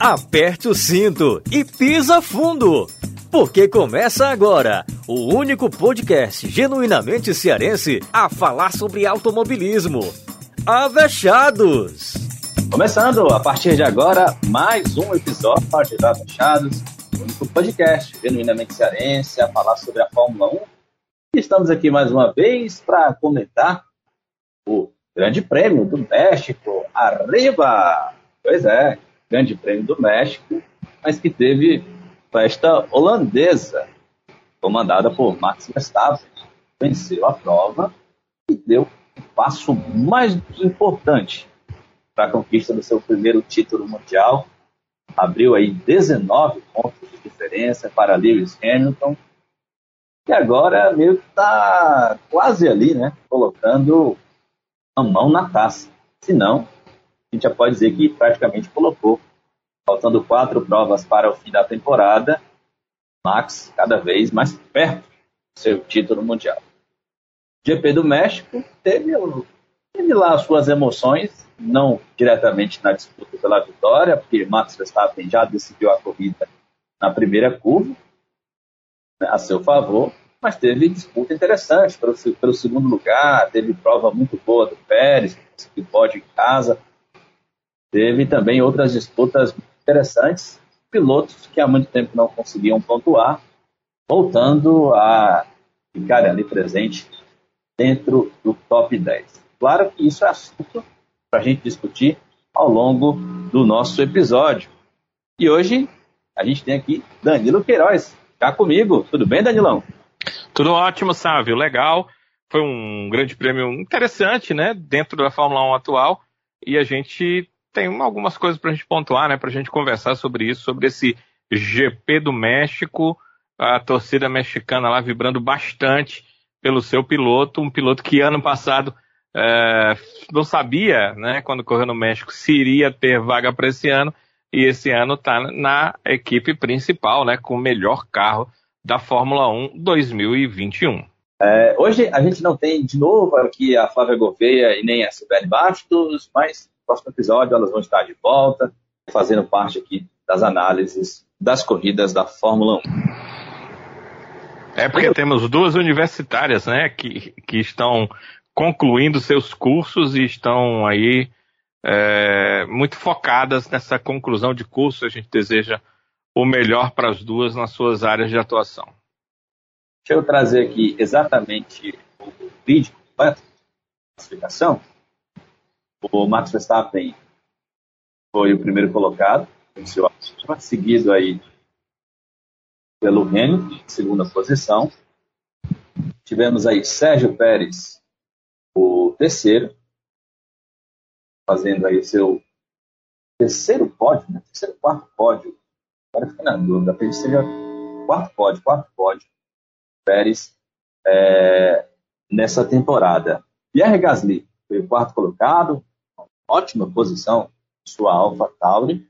Aperte o cinto e pisa fundo, porque começa agora o único podcast genuinamente cearense a falar sobre automobilismo. Avechados! Começando a partir de agora mais um episódio de Avechados, o único podcast genuinamente cearense a falar sobre a Fórmula 1. E estamos aqui mais uma vez para comentar o Grande Prêmio do México. Arriba! Pois é, Grande Prêmio do México, mas que teve festa holandesa, comandada por Max Verstappen. Venceu a prova e deu o um passo mais importante para a conquista do seu primeiro título mundial. Abriu aí 19 pontos de diferença para Lewis Hamilton. E agora meio que está quase ali, né? Colocando a mão na taça. Se não, a gente já pode dizer que praticamente colocou. Faltando quatro provas para o fim da temporada, Max cada vez mais perto do seu título mundial. GP do México teve, teve lá suas emoções, não diretamente na disputa pela vitória, porque Max Verstappen já decidiu a corrida na primeira curva, né, a seu favor, mas teve disputa interessante pelo, pelo segundo lugar, teve prova muito boa do Pérez, que pode em casa, Teve também outras disputas interessantes, pilotos que há muito tempo não conseguiam pontuar, voltando a ficar ali presente dentro do top 10. Claro que isso é assunto para a gente discutir ao longo do nosso episódio. E hoje a gente tem aqui Danilo Queiroz, cá comigo. Tudo bem, Danilão? Tudo ótimo, Sávio. Legal. Foi um grande prêmio interessante, né? Dentro da Fórmula 1 atual. E a gente tem algumas coisas para a gente pontuar, né? Para a gente conversar sobre isso, sobre esse GP do México, a torcida mexicana lá vibrando bastante pelo seu piloto, um piloto que ano passado é, não sabia, né, quando correu no México, se iria ter vaga para esse ano, e esse ano está na equipe principal, né, com o melhor carro da Fórmula 1 2021. É, hoje a gente não tem de novo aqui a Flávia Gouveia e nem a Sibeli Bastos, mas próximo episódio elas vão estar de volta, fazendo parte aqui das análises das corridas da Fórmula 1. É porque temos duas universitárias, né, que, que estão concluindo seus cursos e estão aí é, muito focadas nessa conclusão de curso. A gente deseja o melhor para as duas nas suas áreas de atuação. Deixa eu trazer aqui exatamente o vídeo completo da explicação. O Max Verstappen foi o primeiro colocado, venceu a seguido aí pelo Hamilton, segunda posição. Tivemos aí Sérgio Pérez, o terceiro, fazendo aí seu terceiro pódio, né? terceiro, quarto pódio. Agora fica na dúvida, que seja quarto pódio, quarto pódio. Pérez é, nessa temporada. Pierre Gasly foi o quarto colocado, ótima posição sua Alpha Tauri.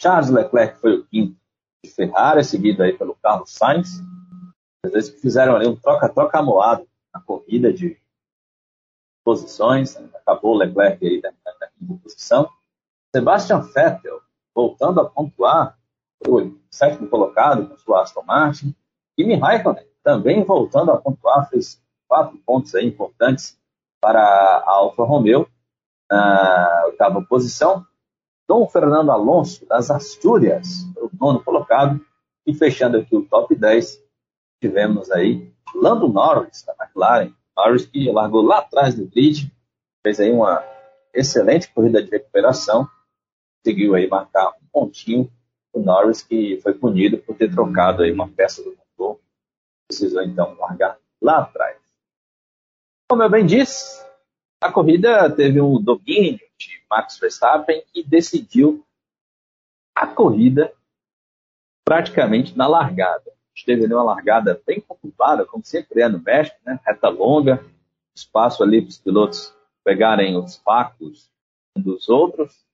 Charles Leclerc foi o quinto de Ferrari, seguido aí pelo Carlos Sainz. Às vezes fizeram ali um troca-troca moado na corrida de posições. Acabou o Leclerc aí na, na quinta posição. Sebastian Vettel, voltando a pontuar, foi sétimo colocado com sua Aston Martin. Kimi Raikkonen, também voltando a pontuar, fez quatro pontos aí importantes para a Alfa Romeo na oitava posição. Dom Fernando Alonso, das Astúrias, o nono colocado. E fechando aqui o top 10, tivemos aí Lando Norris, da McLaren. Norris que largou lá atrás do grid, fez aí uma excelente corrida de recuperação, conseguiu aí marcar um pontinho. O Norris que foi punido por ter trocado aí uma peça do motor, precisou então largar lá atrás. Como eu bem disse, a corrida teve um domínio de Max Verstappen que decidiu a corrida praticamente na largada. Esteve ali uma largada bem conturbada, como sempre é no México, né? reta longa, espaço ali para os pilotos pegarem os facos dos outros.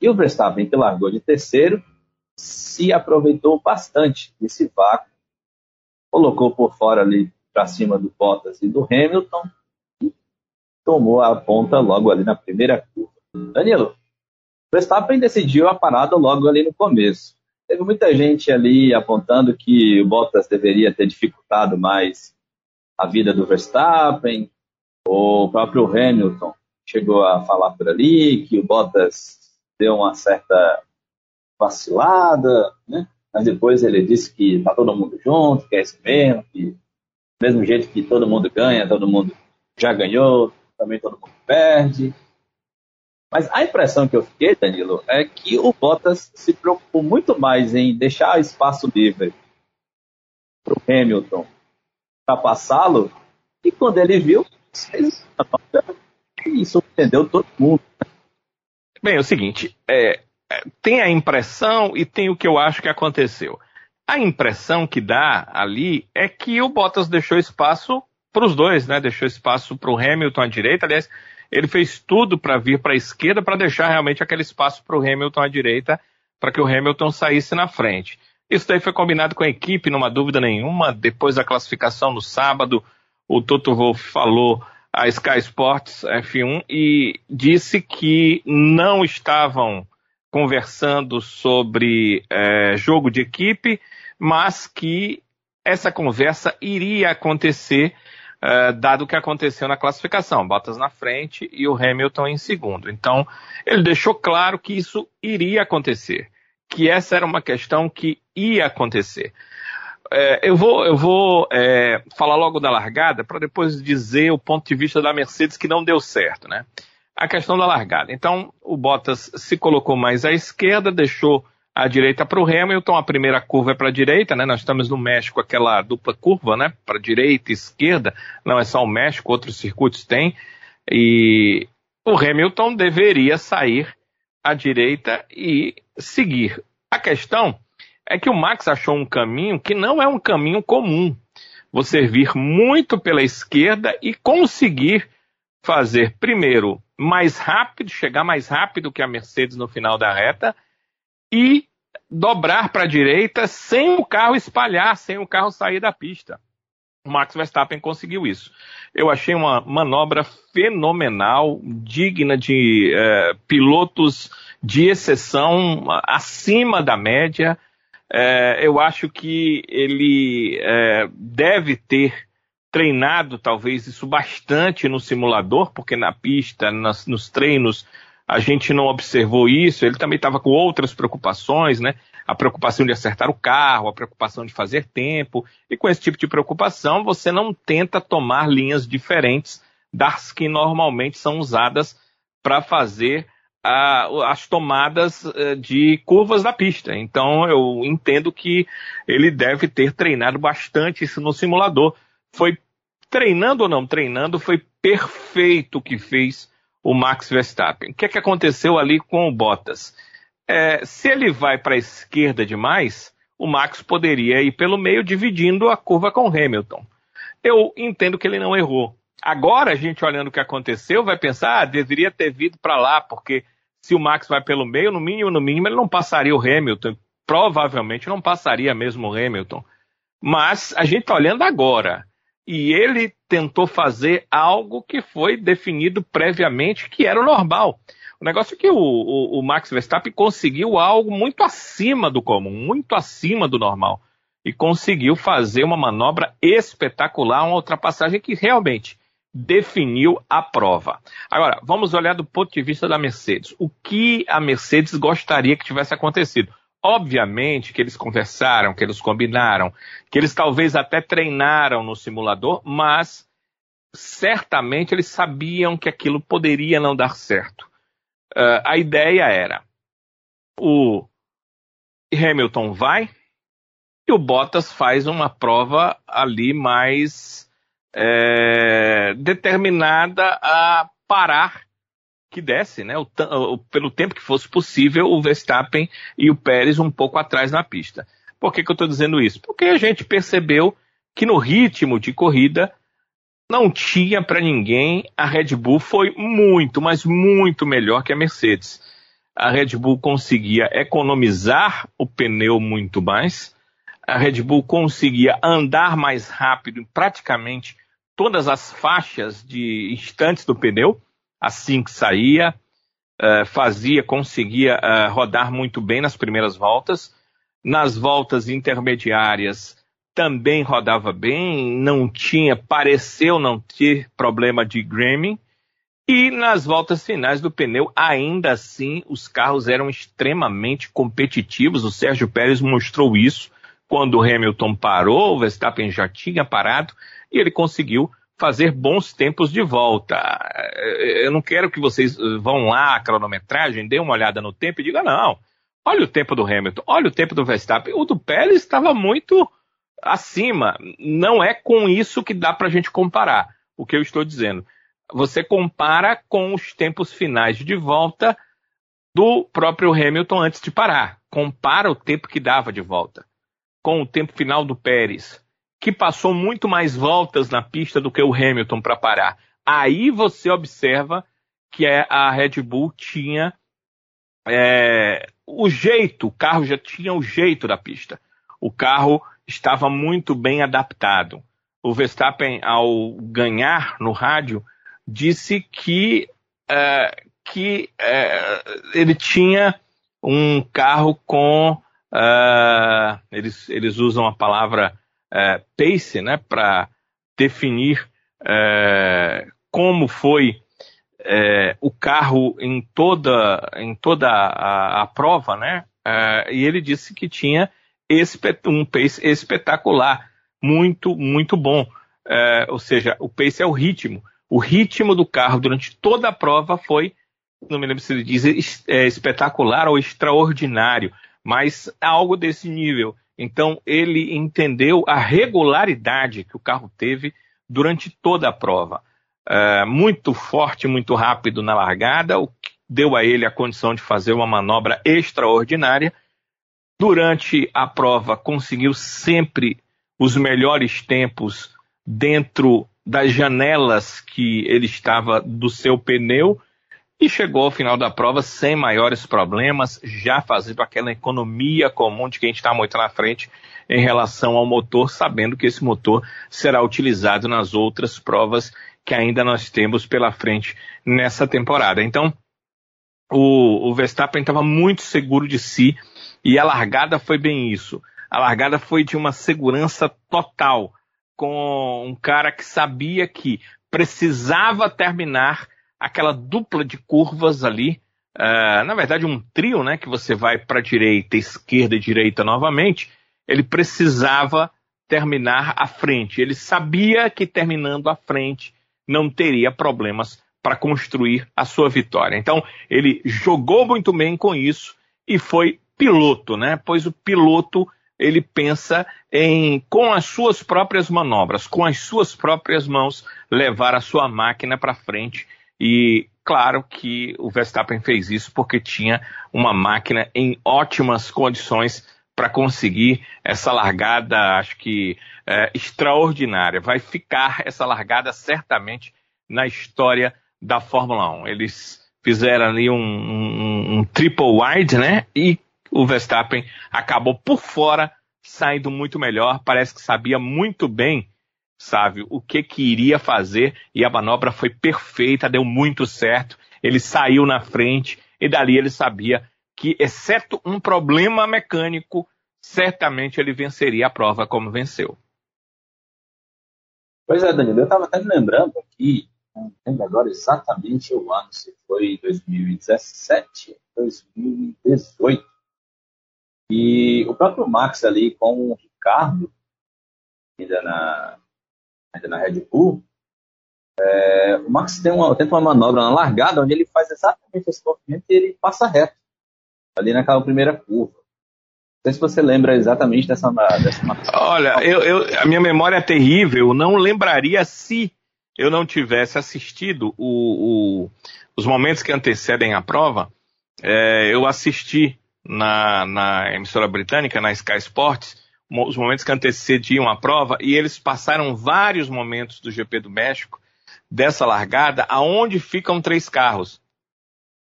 E o Verstappen, que largou de terceiro, se aproveitou bastante desse vácuo, colocou por fora ali para cima do Bottas e do Hamilton, tomou a ponta logo ali na primeira curva. Danilo, Verstappen decidiu a parada logo ali no começo. Teve muita gente ali apontando que o Bottas deveria ter dificultado mais a vida do Verstappen, o próprio Hamilton chegou a falar por ali que o Bottas deu uma certa vacilada, né? mas depois ele disse que tá todo mundo junto, que é isso mesmo, que mesmo jeito que todo mundo ganha, todo mundo já ganhou, também todo mundo perde. Mas a impressão que eu fiquei, Danilo, é que o Bottas se preocupou muito mais em deixar espaço livre para o Hamilton ultrapassá-lo, e quando ele viu, e surpreendeu todo mundo. Bem, é o seguinte, é, é, tem a impressão e tem o que eu acho que aconteceu. A impressão que dá ali é que o Bottas deixou espaço para os dois, né? Deixou espaço para o Hamilton à direita. Aliás, ele fez tudo para vir para a esquerda para deixar realmente aquele espaço para o Hamilton à direita, para que o Hamilton saísse na frente. Isso daí foi combinado com a equipe, numa dúvida nenhuma. Depois da classificação no sábado, o Toto Wolff falou a Sky Sports F1 e disse que não estavam conversando sobre é, jogo de equipe, mas que essa conversa iria acontecer, é, dado o que aconteceu na classificação. Bottas na frente e o Hamilton em segundo. Então, ele deixou claro que isso iria acontecer, que essa era uma questão que ia acontecer. É, eu vou, eu vou é, falar logo da largada para depois dizer o ponto de vista da Mercedes que não deu certo, né? A questão da largada. Então, o Bottas se colocou mais à esquerda, deixou a direita para o Hamilton, a primeira curva é para a direita, né? Nós estamos no México, aquela dupla curva, né? Para direita e esquerda, não é só o México, outros circuitos têm. E o Hamilton deveria sair à direita e seguir. A questão é que o Max achou um caminho que não é um caminho comum. Você vir muito pela esquerda e conseguir fazer, primeiro, mais rápido, chegar mais rápido que a Mercedes no final da reta e dobrar para a direita sem o carro espalhar, sem o carro sair da pista. O Max Verstappen conseguiu isso. Eu achei uma manobra fenomenal, digna de é, pilotos de exceção, acima da média. É, eu acho que ele é, deve ter treinado talvez isso bastante no simulador, porque na pista, nas, nos treinos, a gente não observou isso. Ele também estava com outras preocupações, né? A preocupação de acertar o carro, a preocupação de fazer tempo. E com esse tipo de preocupação, você não tenta tomar linhas diferentes das que normalmente são usadas para fazer a, as tomadas eh, de curvas da pista. Então eu entendo que ele deve ter treinado bastante isso no simulador. Foi treinando ou não treinando, foi perfeito o que fez o Max Verstappen. O que, é que aconteceu ali com o Bottas? É, se ele vai para a esquerda demais, o Max poderia ir pelo meio dividindo a curva com o Hamilton. Eu entendo que ele não errou. Agora, a gente olhando o que aconteceu, vai pensar, ah, deveria ter vindo para lá, porque se o Max vai pelo meio, no mínimo, no mínimo, ele não passaria o Hamilton. Provavelmente não passaria mesmo o Hamilton. Mas a gente está olhando agora. E ele tentou fazer algo que foi definido previamente, que era o normal. O negócio é que o, o, o Max Verstappen conseguiu algo muito acima do comum, muito acima do normal. E conseguiu fazer uma manobra espetacular, uma ultrapassagem que realmente definiu a prova. Agora, vamos olhar do ponto de vista da Mercedes. O que a Mercedes gostaria que tivesse acontecido? Obviamente que eles conversaram, que eles combinaram, que eles talvez até treinaram no simulador, mas certamente eles sabiam que aquilo poderia não dar certo. Uh, a ideia era: o Hamilton vai e o Bottas faz uma prova ali mais é, determinada a parar que desse, né, o, o, pelo tempo que fosse possível, o Verstappen e o Pérez um pouco atrás na pista. Por que, que eu estou dizendo isso? Porque a gente percebeu que no ritmo de corrida não tinha para ninguém, a Red Bull foi muito, mas muito melhor que a Mercedes. A Red Bull conseguia economizar o pneu muito mais, a Red Bull conseguia andar mais rápido em praticamente todas as faixas de instantes do pneu, assim que saía. uh, fazia, conseguia uh, rodar muito bem nas primeiras voltas. Nas voltas intermediárias também rodava bem, não tinha, pareceu não ter problema de Grammy. E nas voltas finais do pneu, ainda assim, os carros eram extremamente competitivos. O Sérgio Pérez mostrou isso quando o Hamilton parou, o Verstappen já tinha parado e ele conseguiu fazer bons tempos de volta. Eu não quero que vocês vão lá a cronometragem, dê uma olhada no tempo e digam, não, olha o tempo do Hamilton, olha o tempo do Verstappen. O do Pérez estava muito acima. Não é com isso que dá para a gente comparar o que eu estou dizendo. Você compara com os tempos finais de volta do próprio Hamilton antes de parar. Compara o tempo que dava de volta com o tempo final do Pérez que passou muito mais voltas na pista do que o Hamilton para parar. Aí você observa que é, a Red Bull tinha é, o jeito, o carro já tinha o jeito da pista. O carro estava muito bem adaptado. O Verstappen, ao ganhar no rádio, disse que, é, que é, ele tinha um carro com. É, eles, eles usam a palavra é, pace, né, para definir é, como foi é, o carro em toda, em toda a, a prova, né? É, e ele disse que tinha um pace espetacular, muito, muito bom. É, ou seja, o pace é o ritmo. O ritmo do carro durante toda a prova foi, não me lembro se ele diz é, espetacular ou extraordinário, mas algo desse nível. Então ele entendeu a regularidade que o carro teve durante toda a prova. É, muito forte, muito rápido na largada, o que deu a ele a condição de fazer uma manobra extraordinária. Durante a prova, conseguiu sempre os melhores tempos dentro das janelas que ele estava do seu pneu e chegou ao final da prova sem maiores problemas, já fazendo aquela economia comum de quem está muito na frente em relação ao motor, sabendo que esse motor será utilizado nas outras provas que ainda nós temos pela frente nessa temporada. Então, o, o Verstappen estava muito seguro de si e a largada foi bem isso. A largada foi de uma segurança total, com um cara que sabia que precisava terminar aquela dupla de curvas ali, uh, na verdade um trio, né, que você vai para direita, esquerda e direita novamente, ele precisava terminar à frente. Ele sabia que terminando à frente não teria problemas para construir a sua vitória. Então, ele jogou muito bem com isso e foi piloto, né? Pois o piloto ele pensa em, com as suas próprias manobras, com as suas próprias mãos, levar a sua máquina para frente e claro que o Verstappen fez isso porque tinha uma máquina em ótimas condições para conseguir essa largada, acho que é, extraordinária. Vai ficar essa largada certamente na história da Fórmula 1. Eles fizeram ali um, um, um triple wide, né? E o Verstappen acabou por fora, saindo muito melhor. Parece que sabia muito bem sabe, o que que iria fazer e a manobra foi perfeita, deu muito certo. Ele saiu na frente e dali ele sabia que, exceto um problema mecânico, certamente ele venceria a prova como venceu. Pois é, Danilo, eu estava até me lembrando aqui, não lembro agora exatamente o ano, se foi 2017, 2018. E o próprio Max ali com o Ricardo, ainda na, ainda na Red Bull, é, o Max tem uma, tenta uma manobra na largada onde ele faz exatamente esse movimento e ele passa reto, ali naquela primeira curva. Não sei se você lembra exatamente dessa, dessa Olha, eu, eu, a minha memória é terrível, não lembraria se eu não tivesse assistido o, o, os momentos que antecedem a prova. É, eu assisti na, na emissora britânica, na Sky Sports, os momentos que antecediam a prova, e eles passaram vários momentos do GP do México, dessa largada, aonde ficam três carros.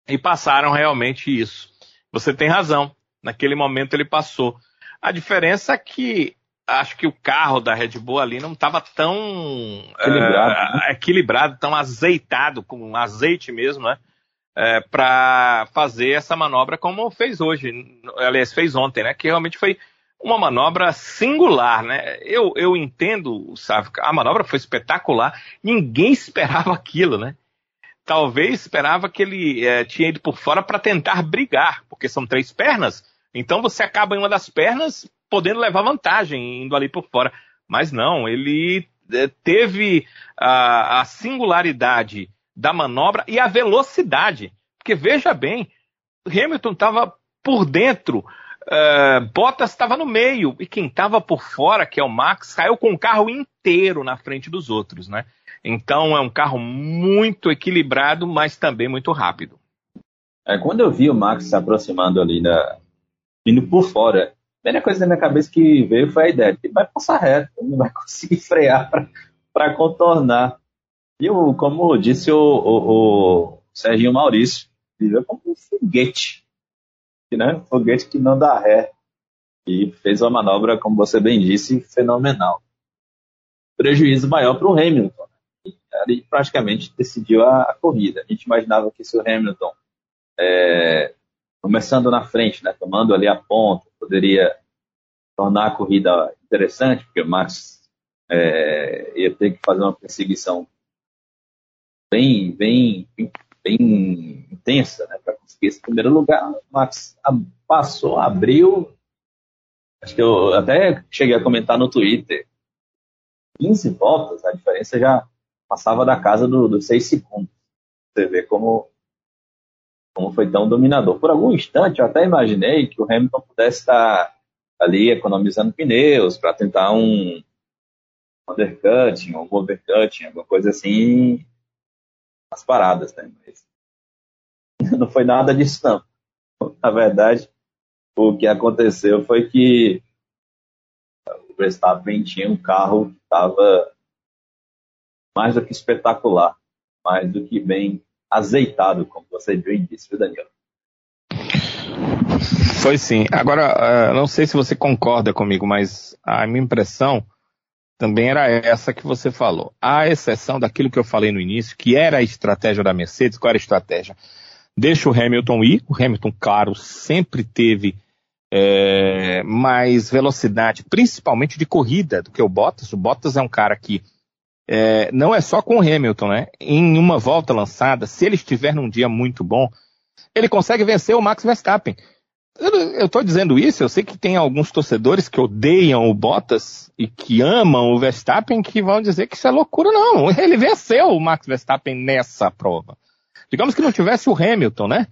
E passaram realmente isso. Você tem razão. Naquele momento ele passou. A diferença é que acho que o carro da Red Bull ali não estava tão equilibrado, uh, né? equilibrado, tão azeitado, com um azeite mesmo, né? é, para fazer essa manobra como fez hoje, aliás, fez ontem, né? Que realmente foi uma manobra singular, né? Eu, eu entendo, sabe, a manobra foi espetacular, ninguém esperava aquilo, né? Talvez esperava que ele é, tinha ido por fora para tentar brigar, porque são três pernas, então você acaba em uma das pernas podendo levar vantagem indo ali por fora. Mas não, ele é, teve a, a singularidade da manobra e a velocidade. Porque veja bem, Hamilton estava por dentro, uh, Bottas estava no meio, e quem estava por fora, que é o Max, caiu com o carro inteiro na frente dos outros, né? Então é um carro muito equilibrado, mas também muito rápido. É, quando eu vi o Max se aproximando ali, da, indo por fora, a primeira coisa na minha cabeça que veio foi a ideia ele vai passar reto, não vai conseguir frear para contornar. E o, como disse o, o, o Serginho Maurício, viveu como um foguete, né? foguete que não dá ré. E fez uma manobra, como você bem disse, fenomenal. Prejuízo maior para o Hamilton. Né? Ele praticamente decidiu a, a, corrida. A gente imaginava que se o Hamilton, é, começando na frente, né, tomando ali a ponta, poderia tornar a corrida interessante, porque o Max é, ia ter que fazer uma perseguição bem, bem, bem intensa né, para conseguir esse primeiro lugar. Max passou, abriu. Acho que eu até cheguei a comentar no Twitter. 15 voltas, a diferença já passava da casa dos do 6 segundos. Você vê como, como foi tão dominador. Por algum instante, eu até imaginei que o Hamilton pudesse estar ali economizando pneus para tentar um undercutting, um overcutting, alguma coisa assim, as paradas, né? Mas não foi nada disso, não. Na verdade, o que aconteceu foi que o Verstappen tinha um carro que estava mais do que espetacular, mais do que bem azeitado, como você bem disse, viu, Daniel? Foi sim. Agora, não sei se você concorda comigo, mas a minha impressão também era essa que você falou. A exceção daquilo que eu falei no início, que era a estratégia da Mercedes, qual era a estratégia? Deixa o Hamilton ir, o Hamilton, claro, sempre teve é, mais velocidade, principalmente de corrida, do que o Bottas. O Bottas é um cara que é, não é só com o Hamilton, né? Em uma volta lançada, se ele estiver num dia muito bom, ele consegue vencer o Max Verstappen. Eu estou dizendo isso, eu sei que tem alguns torcedores que odeiam o Bottas e que amam o Verstappen que vão dizer que isso é loucura. Não, ele venceu o Max Verstappen nessa prova. Digamos que não tivesse o Hamilton, né?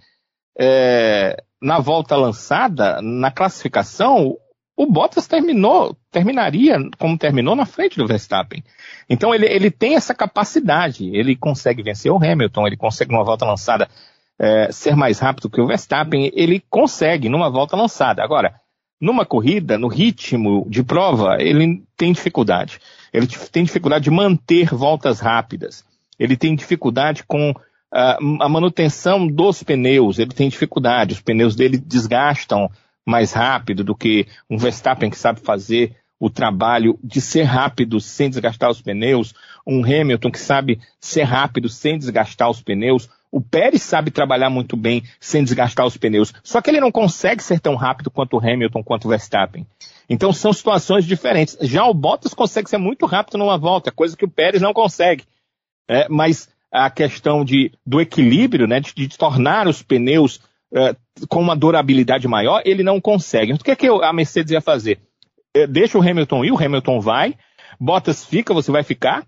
É, na volta lançada, na classificação, o Bottas terminou, terminaria como terminou na frente do Verstappen. Então ele, ele tem essa capacidade, ele consegue vencer o Hamilton, ele consegue numa volta lançada é, ser mais rápido que o Verstappen, ele consegue numa volta lançada. Agora, numa corrida, no ritmo de prova, ele tem dificuldade. Ele tem dificuldade de manter voltas rápidas. Ele tem dificuldade com uh, a manutenção dos pneus. Ele tem dificuldade. Os pneus dele desgastam mais rápido do que um Verstappen que sabe fazer o trabalho de ser rápido sem desgastar os pneus. Um Hamilton que sabe ser rápido sem desgastar os pneus o Pérez sabe trabalhar muito bem sem desgastar os pneus, só que ele não consegue ser tão rápido quanto o Hamilton, quanto o Verstappen. Então são situações diferentes. Já o Bottas consegue ser muito rápido numa volta, coisa que o Pérez não consegue. É, mas a questão de, do equilíbrio, né, de, de tornar os pneus é, com uma durabilidade maior, ele não consegue. O que, é que a Mercedes ia fazer? É, deixa o Hamilton ir, o Hamilton vai, Bottas fica, você vai ficar.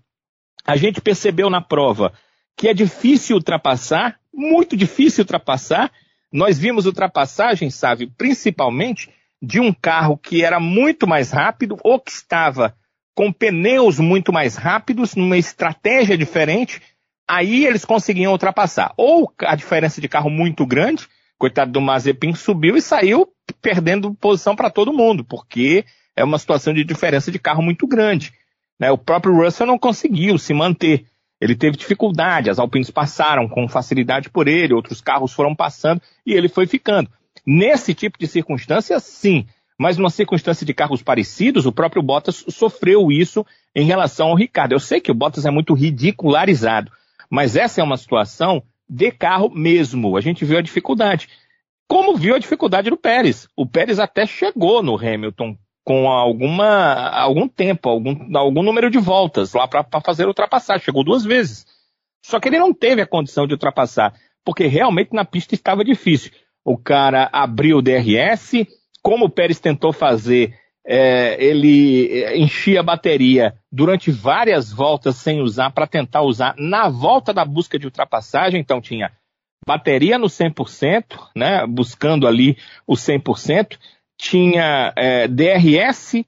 A gente percebeu na prova que é difícil ultrapassar, muito difícil ultrapassar. Nós vimos ultrapassagens, sabe, principalmente de um carro que era muito mais rápido ou que estava com pneus muito mais rápidos, numa estratégia diferente, aí eles conseguiam ultrapassar. Ou a diferença de carro muito grande, coitado do Mazepin subiu e saiu perdendo posição para todo mundo, porque é uma situação de diferença de carro muito grande. Né? O próprio Russell não conseguiu se manter. Ele teve dificuldade, as Alpines passaram com facilidade por ele, outros carros foram passando e ele foi ficando. Nesse tipo de circunstância, sim. Mas numa circunstância de carros parecidos, o próprio Bottas sofreu isso em relação ao Ricardo. Eu sei que o Bottas é muito ridicularizado, mas essa é uma situação de carro mesmo. A gente viu a dificuldade. Como viu a dificuldade do Pérez. O Pérez até chegou no Hamilton com alguma, algum tempo, algum, algum número de voltas lá para fazer ultrapassar. Chegou duas vezes. Só que ele não teve a condição de ultrapassar, porque realmente na pista estava difícil. O cara abriu o DRS, como o Pérez tentou fazer, é, ele é, enchia a bateria durante várias voltas sem usar, para tentar usar na volta da busca de ultrapassagem. Então tinha bateria no 100%, né, buscando ali o 100%, tinha é, DRS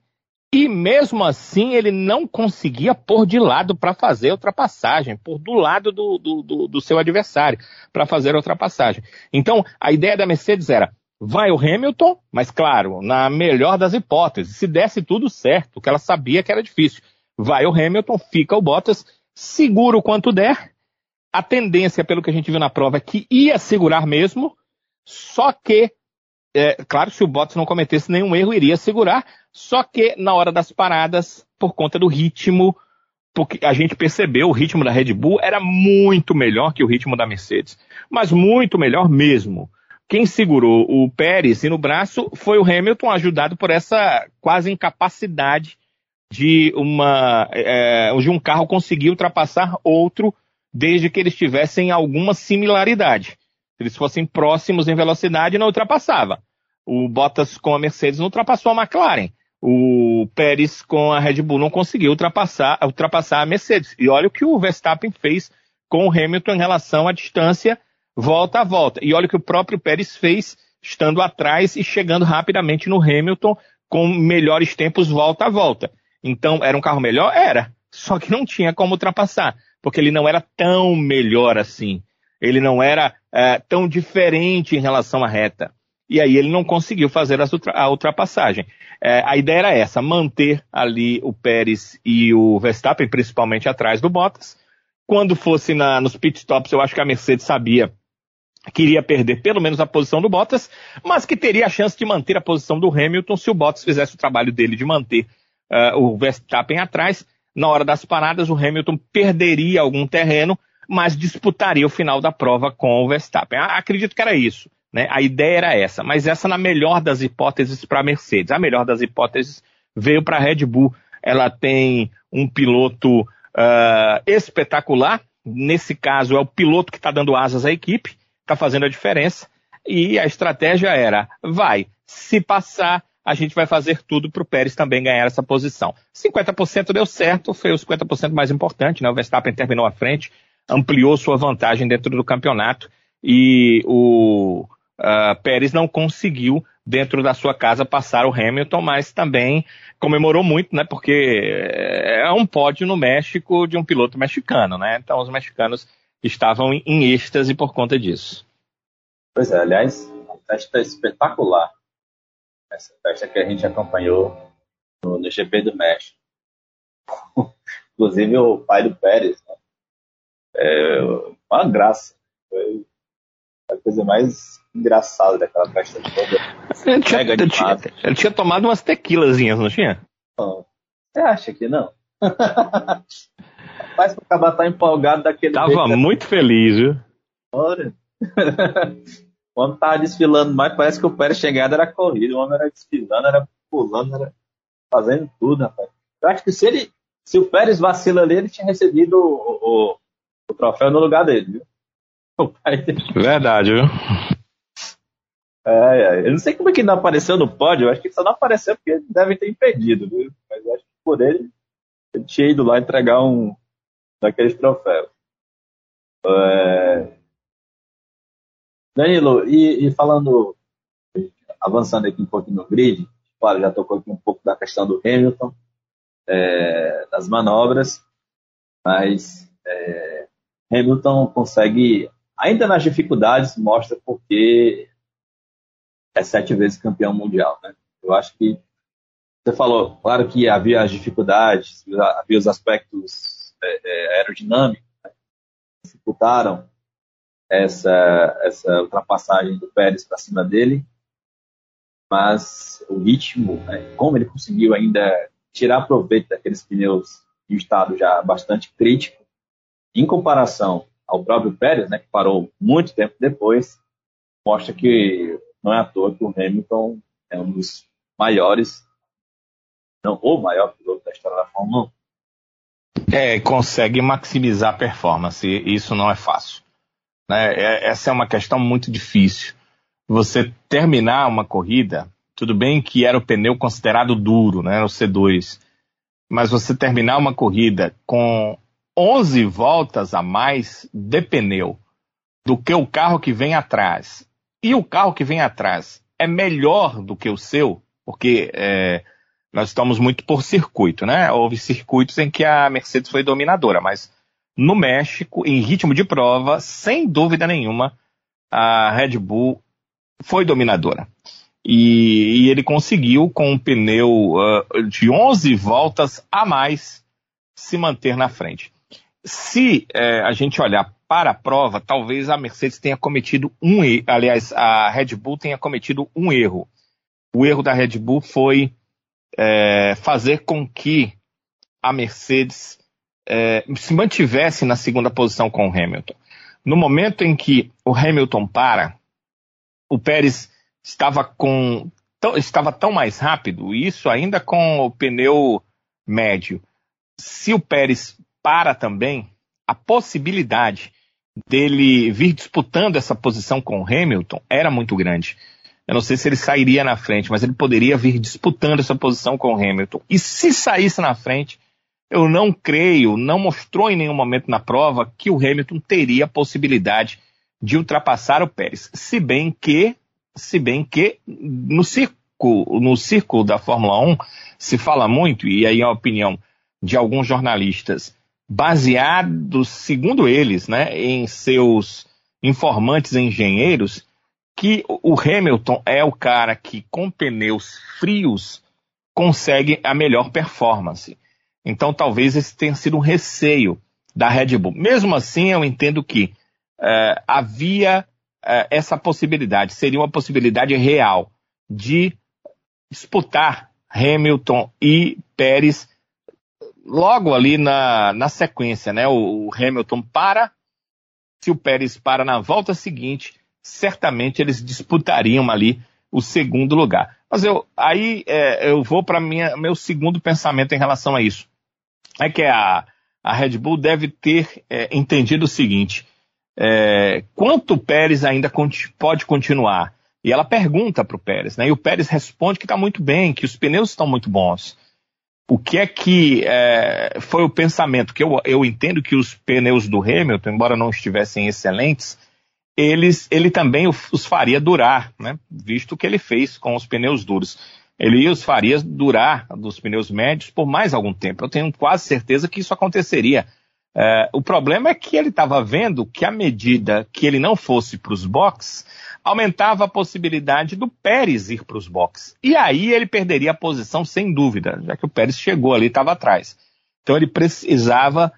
e mesmo assim ele não conseguia pôr de lado para fazer a ultrapassagem, pôr do lado do, do, do, do seu adversário para fazer a ultrapassagem. Então a ideia da Mercedes era vai o Hamilton, mas claro, na melhor das hipóteses, se desse tudo certo, que ela sabia que era difícil. Vai o Hamilton, fica o Bottas, segura o quanto der. A tendência, pelo que a gente viu na prova, é que ia segurar mesmo, só que é, claro, se o Bottas não cometesse nenhum erro, iria segurar. Só que na hora das paradas, por conta do ritmo, porque a gente percebeu o ritmo da Red Bull era muito melhor que o ritmo da Mercedes. Mas muito melhor mesmo. Quem segurou o Pérez no braço foi o Hamilton, ajudado por essa quase incapacidade de, uma, é, de um carro conseguir ultrapassar outro desde que eles tivessem alguma similaridade. Se eles fossem próximos em velocidade, não ultrapassava. O Bottas com a Mercedes não ultrapassou a McLaren. O Pérez com a Red Bull não conseguiu ultrapassar, ultrapassar a Mercedes. E olha o que o Verstappen fez com o Hamilton em relação à distância volta a volta. E olha o que o próprio Pérez fez estando atrás e chegando rapidamente no Hamilton com melhores tempos volta a volta. Então, era um carro melhor? Era. Só que não tinha como ultrapassar, porque ele não era tão melhor assim. Ele não era é, tão diferente em relação à reta. E aí ele não conseguiu fazer a ultrapassagem. É, a ideia era essa, manter ali o Pérez e o Verstappen, principalmente atrás do Bottas. Quando fosse na, nos pitstops, eu acho que a Mercedes sabia que iria perder pelo menos a posição do Bottas, mas que teria a chance de manter a posição do Hamilton se o Bottas fizesse o trabalho dele de manter uh, o Verstappen atrás. Na hora das paradas, o Hamilton perderia algum terreno mas disputaria o final da prova com o Verstappen. Acredito que era isso. Né? A ideia era essa, mas essa na melhor das hipóteses para a Mercedes. A melhor das hipóteses veio para a Red Bull. Ela tem um piloto uh, espetacular. Nesse caso, é o piloto que está dando asas à equipe, está fazendo a diferença. E a estratégia era: vai, se passar, a gente vai fazer tudo para o Pérez também ganhar essa posição. 50% deu certo, foi os 50% mais importante, né? O Verstappen terminou à frente, ampliou sua vantagem dentro do campeonato e o uh, Pérez não conseguiu dentro da sua casa passar o Hamilton, mas também comemorou muito, né? Porque é um pódio no México de um piloto mexicano, né? Então os mexicanos estavam em êxtase por conta disso. Pois é, aliás, uma festa espetacular. Essa festa que a gente acompanhou no, no GP do México. Inclusive o pai do Pérez, né? É uma graça. Foi a coisa mais engraçada daquela festa toda. Ele tinha, ele, tinha, ele tinha, tomado umas tequilazinhas, não tinha? Não. Você acha que não? Rapaz, pra acabar tá empolgado daquele Tava jeito, né? muito né? feliz, viu? Olha. Quando tava desfilando mais, parece que o Pérez chegada era corrida, o homem era desfilando, era pulando, era fazendo tudo, rapaz. Eu acho que se ele, se o Pérez vacila ali, ele tinha recebido o, o, o troféu no lugar dele, viu? Verdade, viu? É, é, eu não sei como é que não apareceu no pódio, eu acho que só não apareceu porque deve ter impedido, viu? Mas eu acho que por ele, ele tinha ido lá entregar um daqueles troféus. É... Danilo, e, e, falando, avançando aqui um pouquinho no grid, claro, já tocou aqui um pouco da questão do Hamilton, é, das manobras, mas é, Hamilton consegue, ainda nas dificuldades, mostra porque é sete vezes campeão mundial. Né? Eu acho que você falou, claro que havia as dificuldades, havia os aspectos é, é, aerodinâmicos né? que dificultaram essa, essa ultrapassagem do Pérez para cima dele, mas o ritmo, né, como ele conseguiu ainda tirar proveito daqueles pneus de estado já bastante crítico, em comparação ao próprio Pérez, né, que parou muito tempo depois, mostra que não é à toa que o Hamilton é um dos maiores, não o maior piloto da história da Fórmula 1. É, consegue maximizar a performance, isso não é fácil. Né? É, essa é uma questão muito difícil. Você terminar uma corrida, tudo bem que era o pneu considerado duro, né, o C2, mas você terminar uma corrida com 11 voltas a mais de pneu do que o carro que vem atrás, e o carro que vem atrás é melhor do que o seu, porque é, nós estamos muito por circuito, né? Houve circuitos em que a Mercedes foi dominadora, mas no México, em ritmo de prova, sem dúvida nenhuma, a Red Bull foi dominadora. E, e ele conseguiu, com um pneu uh, de 11 voltas a mais, se manter na frente. Se uh, a gente olhar para a prova, talvez a Mercedes tenha cometido um erro, aliás, a Red Bull tenha cometido um erro. O erro da Red Bull foi é, fazer com que a Mercedes é, se mantivesse na segunda posição com o Hamilton. No momento em que o Hamilton para, o Pérez estava com estava tão mais rápido, isso ainda com o pneu médio. Se o Pérez para também, a possibilidade dele vir disputando essa posição com o Hamilton era muito grande. Eu não sei se ele sairia na frente, mas ele poderia vir disputando essa posição com o Hamilton. E se saísse na frente, eu não creio, não mostrou em nenhum momento na prova que o Hamilton teria a possibilidade de ultrapassar o Pérez. Se bem que, se bem que no circo, no círculo da Fórmula 1 se fala muito, e aí é a opinião de alguns jornalistas, baseado, segundo eles, né, em seus informantes engenheiros, que o Hamilton é o cara que com pneus frios consegue a melhor performance. Então talvez esse tenha sido um receio da Red Bull. Mesmo assim, eu entendo que é, havia é, essa possibilidade, seria uma possibilidade real de disputar Hamilton e Pérez logo ali na, na sequência, né? O, o, Hamilton para, se o Pérez para na volta seguinte, certamente eles disputariam ali o segundo lugar. Mas eu aí é, eu vou para meu segundo pensamento em relação a isso. É que a, a Red Bull deve ter é, entendido o seguinte: é, quanto o Pérez ainda pode continuar? E ela pergunta para o Pérez, né? E o Pérez responde que está muito bem, que os pneus estão muito bons o que é que é, foi o pensamento? Que eu, eu entendo que os pneus do Hamilton, embora não estivessem excelentes, eles, ele também os faria durar, né? visto que ele fez com os pneus duros. Ele os faria durar dos pneus médios por mais algum tempo. Eu tenho quase certeza que isso aconteceria. É, o problema é que ele estava vendo que à medida que ele não fosse para os boxes, aumentava a possibilidade do Pérez ir para os boxes. E aí ele perderia a posição sem dúvida, já que o Pérez chegou ali e estava atrás. Então ele precisava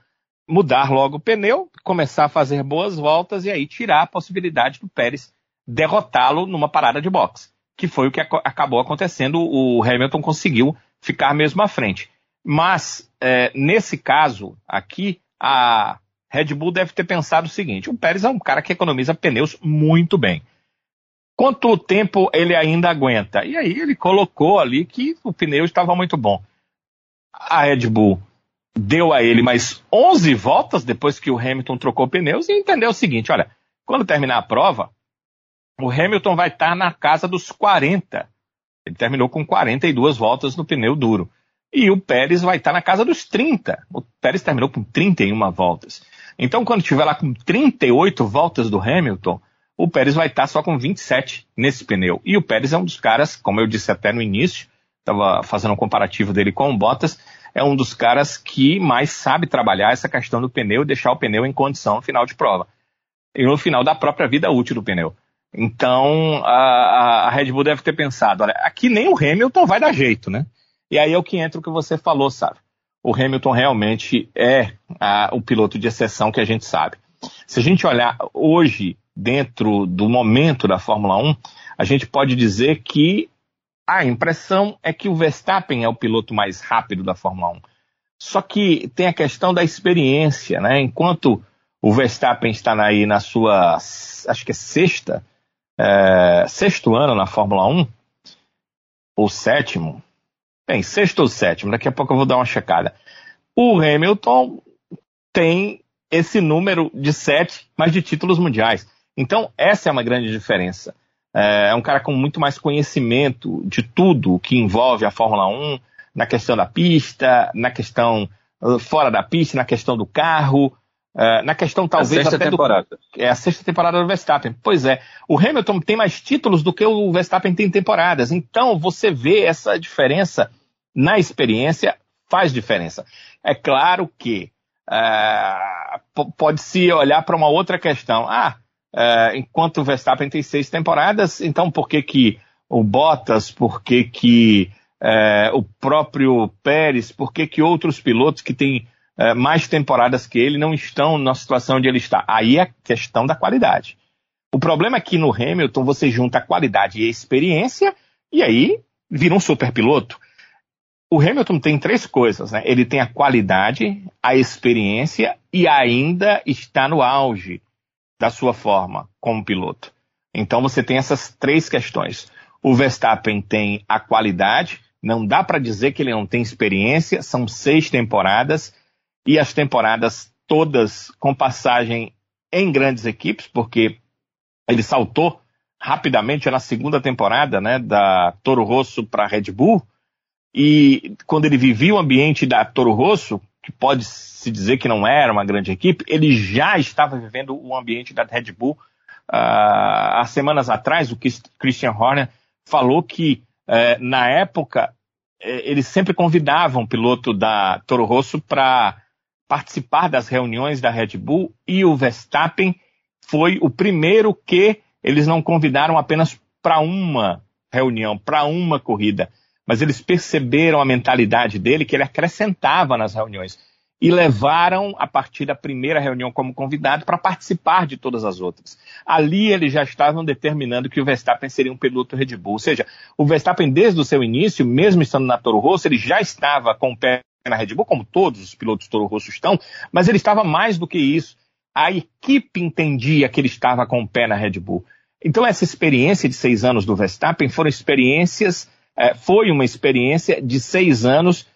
mudar logo o pneu, começar a fazer boas voltas e aí tirar a possibilidade do Pérez derrotá-lo numa parada de boxe, que foi o que ac acabou acontecendo. O Hamilton conseguiu ficar mesmo à frente. Mas é, nesse caso aqui, a Red Bull deve ter pensado o seguinte: o Pérez é um cara que economiza pneus muito bem quanto tempo ele ainda aguenta? E aí ele colocou ali que o pneu estava muito bom. A Red Bull deu a ele mais 11 voltas depois que o Hamilton trocou pneus e entendeu o seguinte: olha, quando terminar a prova, o Hamilton vai estar na casa dos 40. Ele terminou com 42 voltas no pneu duro. E o Pérez vai estar na casa dos 30. O Pérez terminou com 31 voltas. Então, quando estiver lá com 38 voltas do Hamilton, o Pérez vai estar só com 27 nesse pneu. E o Pérez é um dos caras, como eu disse até no início, estava fazendo um comparativo dele com o Bottas, é um dos caras que mais sabe trabalhar essa questão do pneu e deixar o pneu em condição final de prova. E no final da própria vida útil do pneu. Então, a, a Red Bull deve ter pensado, olha, aqui nem o Hamilton vai dar jeito, né? E aí é o que entra o que você falou, sabe? O Hamilton realmente é a, o piloto de exceção que a gente sabe. Se a gente olhar hoje dentro do momento da Fórmula 1, a gente pode dizer que a impressão é que o Verstappen é o piloto mais rápido da Fórmula 1. Só que tem a questão da experiência, né? Enquanto O Verstappen está aí na sua, acho que é sexta, é, sexto ano na Fórmula 1, ou sétimo. Bem, sexto ou sétimo, daqui a pouco eu vou dar uma checada. O Hamilton tem esse número de sete, mas de títulos mundiais. Então, essa é uma grande diferença. É, é um cara com muito mais conhecimento de tudo que envolve a Fórmula 1, na questão da pista, na questão uh, fora da pista, na questão do carro, uh, na questão talvez a sexta até temporada. do é a sexta temporada do Verstappen. Pois é, o Hamilton tem mais títulos do que o Verstappen tem temporadas. Então você vê essa diferença na experiência faz diferença. É claro que uh, pode se olhar para uma outra questão. Ah, uh, enquanto o Verstappen tem seis temporadas, então por que que o Bottas, por que que é, o próprio Pérez, por que, que outros pilotos que têm é, mais temporadas que ele não estão na situação onde ele está? Aí é questão da qualidade. O problema é que no Hamilton você junta a qualidade e a experiência e aí vira um super piloto. O Hamilton tem três coisas, né? Ele tem a qualidade, a experiência e ainda está no auge da sua forma como piloto. Então você tem essas três questões. O Verstappen tem a qualidade, não dá para dizer que ele não tem experiência, são seis temporadas e as temporadas todas com passagem em grandes equipes, porque ele saltou rapidamente na segunda temporada, né, da Toro Rosso para Red Bull, e quando ele vivia o ambiente da Toro Rosso, que pode se dizer que não era uma grande equipe, ele já estava vivendo o ambiente da Red Bull. Uh, há semanas atrás, o Christian Horner falou que é, na época, é, eles sempre convidavam o piloto da Toro Rosso para participar das reuniões da Red Bull e o Verstappen foi o primeiro que eles não convidaram apenas para uma reunião, para uma corrida, mas eles perceberam a mentalidade dele que ele acrescentava nas reuniões e levaram a partir da primeira reunião como convidado para participar de todas as outras. Ali eles já estavam determinando que o Verstappen seria um piloto Red Bull, ou seja, o Verstappen desde o seu início, mesmo estando na Toro Rosso, ele já estava com o pé na Red Bull, como todos os pilotos Toro Rosso estão, mas ele estava mais do que isso. A equipe entendia que ele estava com o pé na Red Bull. Então essa experiência de seis anos do Verstappen foram experiências, é, foi uma experiência de seis anos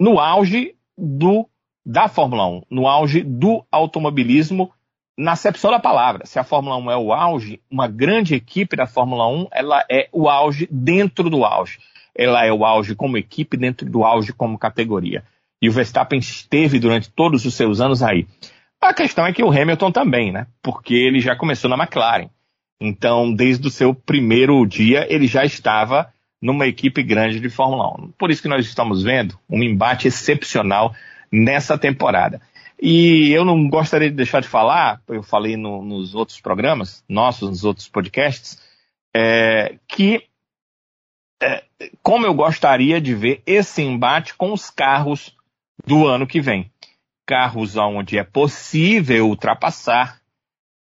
no auge do da Fórmula 1, no auge do automobilismo, na acepção da palavra. Se a Fórmula 1 é o auge, uma grande equipe da Fórmula 1, ela é o auge dentro do auge. Ela é o auge como equipe dentro do auge como categoria. E o Verstappen esteve durante todos os seus anos aí. A questão é que o Hamilton também, né? Porque ele já começou na McLaren. Então, desde o seu primeiro dia, ele já estava numa equipe grande de Fórmula 1. Por isso que nós estamos vendo um embate excepcional nessa temporada. E eu não gostaria de deixar de falar, eu falei no, nos outros programas, nossos, nos outros podcasts, é, que é, como eu gostaria de ver esse embate com os carros do ano que vem. Carros onde é possível ultrapassar,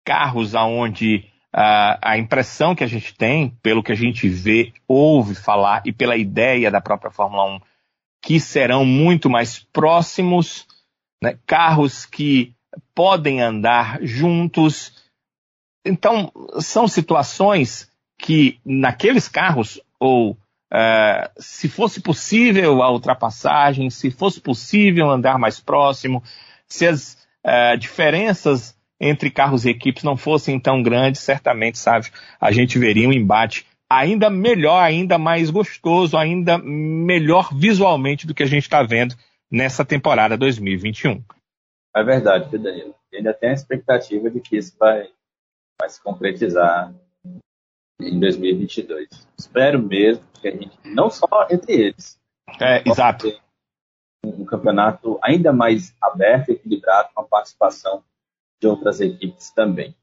carros onde a, impressão que a gente tem, pelo que a gente vê, ouve falar e pela ideia da própria Fórmula 1 que serão muito mais próximos, né? carros que podem andar juntos. Então, são situações que naqueles carros, ou uh, se fosse possível a ultrapassagem, se fosse possível andar mais próximo, se as uh, diferenças entre carros e equipes não fossem tão grandes, certamente, sabe, a gente veria um embate ainda melhor, ainda mais gostoso, ainda melhor visualmente do que a gente está vendo nessa temporada 2021. É verdade, Danilo. ainda tem a expectativa de que isso vai, vai se concretizar em 2022. Espero mesmo que a gente, não só entre eles, é, exato. Um, um campeonato ainda mais aberto e equilibrado com a participação de outras equipes também.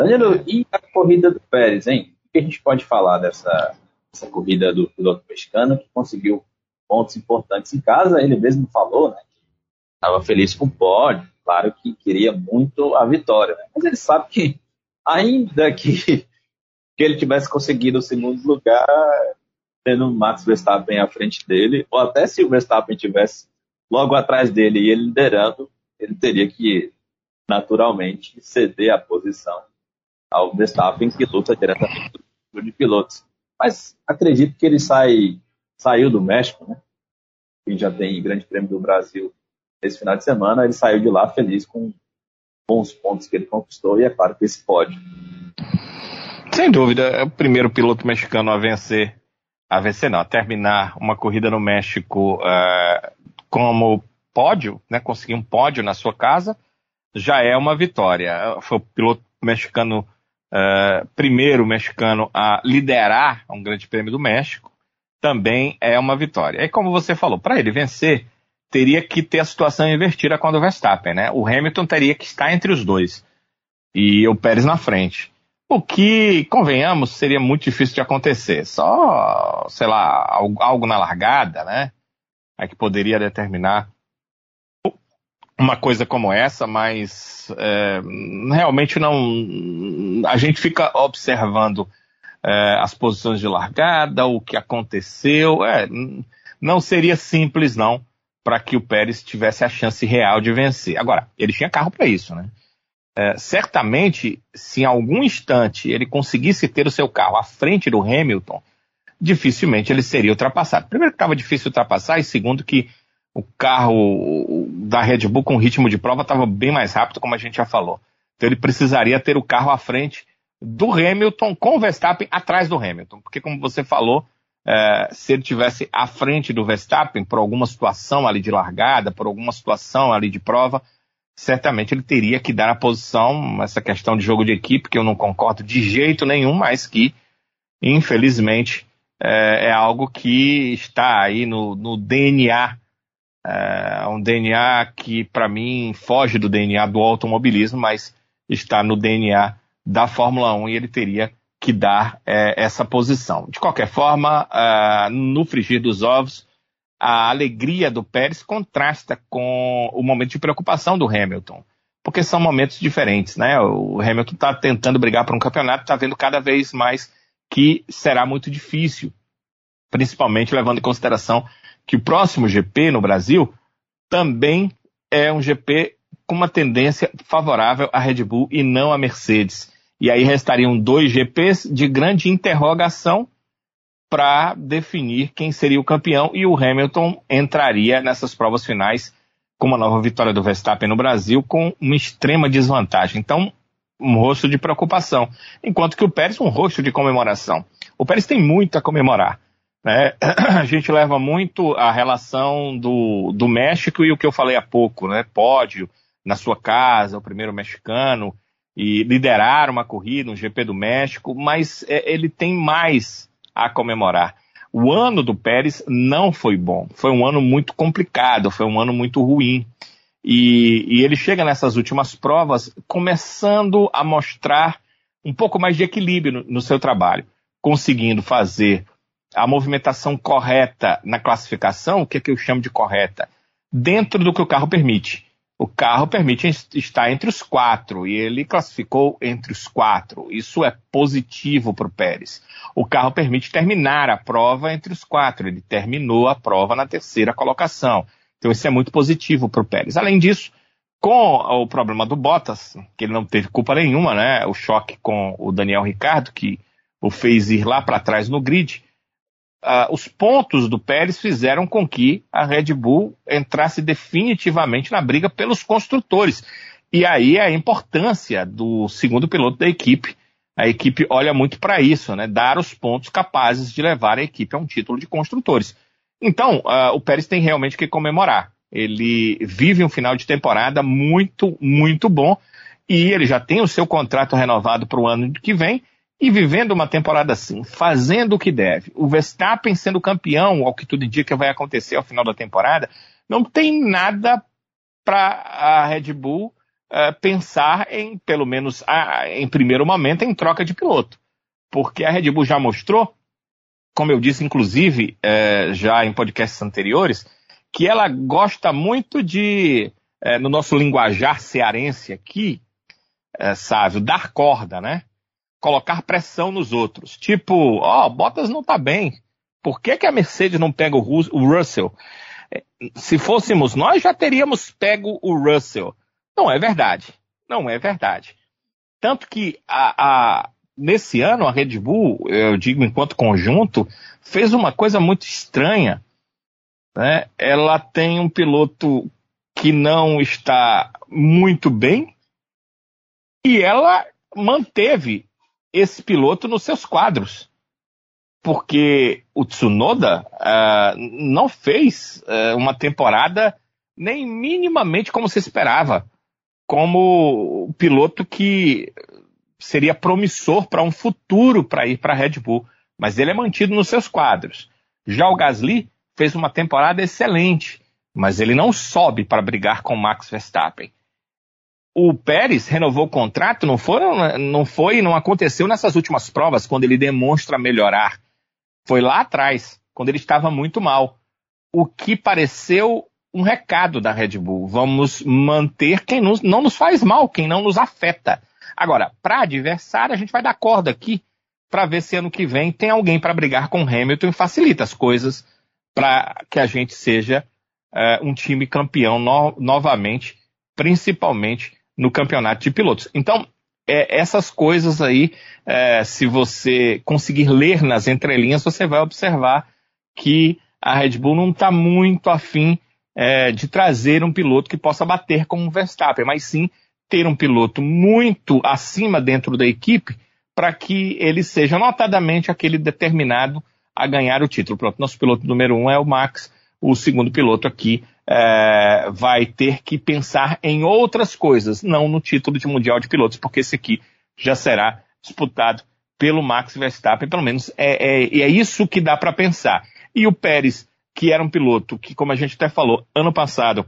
Danilo, e a corrida do Pérez, hein? que a gente pode falar dessa, dessa corrida do piloto mexicano que conseguiu pontos importantes em casa? Ele mesmo falou, né? Estava feliz com o pódio, claro que queria muito a vitória, né? mas ele sabe que ainda que, que ele tivesse conseguido o segundo lugar, tendo o Max Verstappen à frente dele, ou até se o Verstappen tivesse logo atrás dele e ele liderando, ele teria que naturalmente ceder a posição ao Verstappen, que luta diretamente do de pilotos. Mas acredito que ele sai, saiu do México, né? Que já tem Grande Prêmio do Brasil esse final de semana, ele saiu de lá feliz com, com os pontos que ele conquistou e é claro que esse pode. Sem dúvida, é o primeiro piloto mexicano a vencer, a vencer não, a terminar uma corrida no México uh, como pódio, né, conseguir um pódio na sua casa, já é uma vitória. Foi o piloto mexicano, uh, primeiro mexicano a liderar um grande prêmio do México, também é uma vitória. E como você falou, para ele vencer, teria que ter a situação invertida com a do Verstappen, né? O Hamilton teria que estar entre os dois e o Pérez na frente. O que, convenhamos, seria muito difícil de acontecer. Só, sei lá, algo na largada, né? É que poderia determinar uma coisa como essa, mas é, realmente não. A gente fica observando é, as posições de largada, o que aconteceu. É, não seria simples, não, para que o Pérez tivesse a chance real de vencer. Agora, ele tinha carro para isso, né? É, certamente, se em algum instante ele conseguisse ter o seu carro à frente do Hamilton, dificilmente ele seria ultrapassado. Primeiro que estava difícil ultrapassar, e segundo que o carro da Red Bull com ritmo de prova estava bem mais rápido, como a gente já falou. Então ele precisaria ter o carro à frente do Hamilton com o Verstappen atrás do Hamilton, porque como você falou, é, se ele tivesse à frente do Verstappen por alguma situação ali de largada, por alguma situação ali de prova, certamente ele teria que dar a posição, essa questão de jogo de equipe, que eu não concordo de jeito nenhum, mas que, infelizmente, é, é algo que está aí no, no DNA é um DNA que, para mim, foge do DNA do automobilismo, mas está no DNA da Fórmula 1 e ele teria que dar é, essa posição. De qualquer forma, é, no frigir dos ovos, a alegria do Pérez contrasta com o momento de preocupação do Hamilton, porque são momentos diferentes, né? O Hamilton está tentando brigar por um campeonato, está vendo cada vez mais que será muito difícil, principalmente levando em consideração que o próximo GP no Brasil também é um GP com uma tendência favorável à Red Bull e não à Mercedes. E aí restariam dois GPs de grande interrogação para definir quem seria o campeão e o Hamilton entraria nessas provas finais com uma nova vitória do Verstappen no Brasil com uma extrema desvantagem. Então, um rosto de preocupação, enquanto que o Pérez um rosto de comemoração. O Pérez tem muito a comemorar. Né? A gente leva muito a relação do, do México e o que eu falei há pouco, né? Pódio na sua casa, o primeiro mexicano, e liderar uma corrida, um GP do México, mas é, ele tem mais a comemorar. O ano do Pérez não foi bom, foi um ano muito complicado, foi um ano muito ruim. E, e ele chega nessas últimas provas começando a mostrar um pouco mais de equilíbrio no, no seu trabalho, conseguindo fazer a movimentação correta na classificação, o que, é que eu chamo de correta? Dentro do que o carro permite. O carro permite estar entre os quatro e ele classificou entre os quatro. Isso é positivo para o Pérez. O carro permite terminar a prova entre os quatro. Ele terminou a prova na terceira colocação. Então isso é muito positivo para o Pérez. Além disso, com o problema do Bottas, que ele não teve culpa nenhuma, né? O choque com o Daniel Ricardo, que o fez ir lá para trás no grid uh, os pontos do Pérez fizeram com que a Red Bull entrasse definitivamente na briga pelos construtores. E aí a importância do segundo piloto da equipe. A equipe olha muito para isso, né? Dar os pontos capazes de levar a equipe a um título de construtores. Então, uh, o Pérez tem realmente que comemorar. Ele vive um final de temporada muito, muito bom e ele já tem o seu contrato renovado para o ano que vem e vivendo uma temporada assim, fazendo o que deve, o Verstappen sendo campeão, ao que tudo indica vai acontecer ao final da temporada, não tem nada para a Red Bull uh, pensar em, pelo menos uh, em primeiro momento, em troca de piloto. Porque a Red Bull já mostrou, como eu disse, inclusive, uh, já em podcasts anteriores, que ela gosta muito de, eh, no nosso linguajar cearense aqui, Sávio, dar corda, né? Colocar pressão nos outros. Tipo, ó, oh, Bottas não tá bem. Por que, que a Mercedes não pega o, Rus o Russell? É, se fôssemos nós, já teríamos pego o Russell. Não é verdade. não é verdade. Tanto que a, a, nesse ano a Red Bull, eu digo enquanto conjunto, fez uma coisa muito estranha. Né? Ela tem um piloto que não está muito bem e ela manteve esse piloto nos seus quadros. Porque o Tsunoda uh, não fez uh, uma temporada nem minimamente como se esperava, como o piloto que seria promissor para um futuro para ir para a Red Bull, mas ele é mantido nos seus quadros. Já o Gasly fez uma temporada excelente, mas ele não sobe para brigar com Max Verstappen o Pérez renovou o contrato, não, não foi, não aconteceu nessas últimas provas, quando ele demonstra melhorar. Foi lá atrás, quando ele estava muito mal. O que pareceu um recado da Red Bull. Vamos manter quem nos, não nos faz mal, quem não nos afeta. Agora, para adversário, a gente vai dar corda aqui para ver se ano que vem tem alguém para brigar com Hamilton e facilita as coisas para que a gente seja uh, um time campeão no, novamente, principalmente no campeonato de pilotos. Então, é, essas coisas aí, é, se você conseguir ler nas entrelinhas, você vai observar que a Red Bull não está muito afim é, de trazer um piloto que possa bater com o Verstappen, mas sim ter um piloto muito acima dentro da equipe para que ele seja notadamente aquele determinado a ganhar o título. Pronto, nosso piloto número um é o Max, o segundo piloto aqui é, vai ter que pensar em outras coisas, não no título de Mundial de Pilotos, porque esse aqui já será disputado pelo Max Verstappen, pelo menos é, é, é isso que dá para pensar. E o Pérez, que era um piloto que, como a gente até falou, ano passado,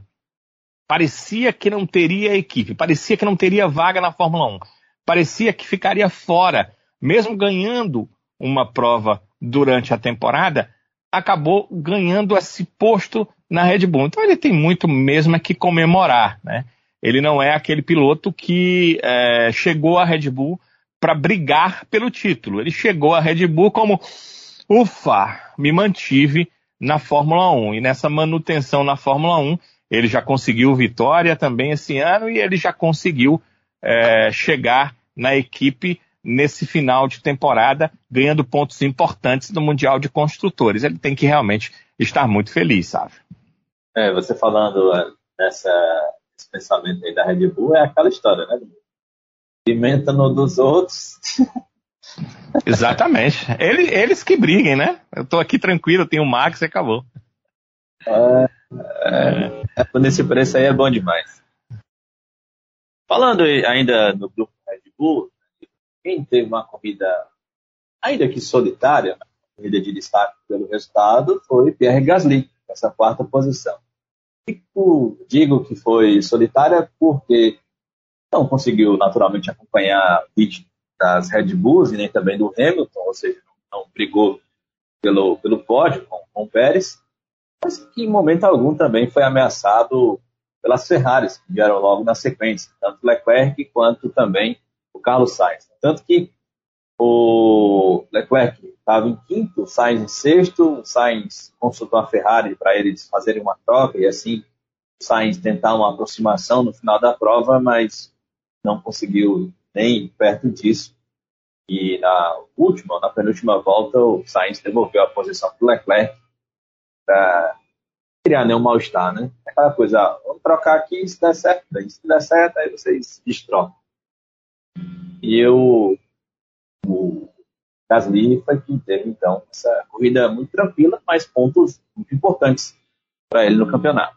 parecia que não teria equipe, parecia que não teria vaga na Fórmula 1, parecia que ficaria fora, mesmo ganhando uma prova durante a temporada, acabou ganhando esse posto na Red Bull. Então ele tem muito mesmo que comemorar, né? Ele não é aquele piloto que é, chegou à Red Bull para brigar pelo título. Ele chegou à Red Bull como, ufa, me mantive na Fórmula 1. E nessa manutenção na Fórmula 1, ele já conseguiu vitória também esse ano e ele já conseguiu é, chegar na equipe nesse final de temporada, ganhando pontos importantes no Mundial de Construtores. Ele tem que realmente estar muito feliz, sabe? É, você falando nessa esse pensamento aí da Red Bull, é aquela história, né? Pimenta no dos outros. Exatamente. Ele, eles que briguem, né? Eu tô aqui tranquilo, tenho o Max e acabou. É, é, é, nesse preço aí é bom demais. Falando ainda no grupo Red Bull, quem teve uma corrida ainda que solitária, uma corrida de destaque pelo resultado, foi Pierre Gasly, essa quarta posição. digo que foi solitária porque não conseguiu naturalmente acompanhar o ritmo das Red Bulls e nem também do Hamilton, ou seja, não, brigou pelo, pelo pódio com, com o Pérez, mas que em momento algum também foi ameaçado pelas Ferraris, que vieram logo na sequência, tanto Leclerc quanto também o Carlos Sainz. Tanto que o Leclerc estava em quinto, Sainz em sexto, o Sainz consultou a Ferrari para eles fazerem uma troca e assim o Sainz tentar uma aproximação no final da prova, mas não conseguiu nem perto disso. E na última, na penúltima volta, o Sainz devolveu a posição para o Leclerc para criar nenhum mal-estar, né? Aquela coisa, ah, vamos trocar aqui, se der certo, se der certo, aí vocês destrocam. E eu, o Gasly foi quem teve, então, essa corrida muito tranquila, mas pontos muito importantes para ele no campeonato.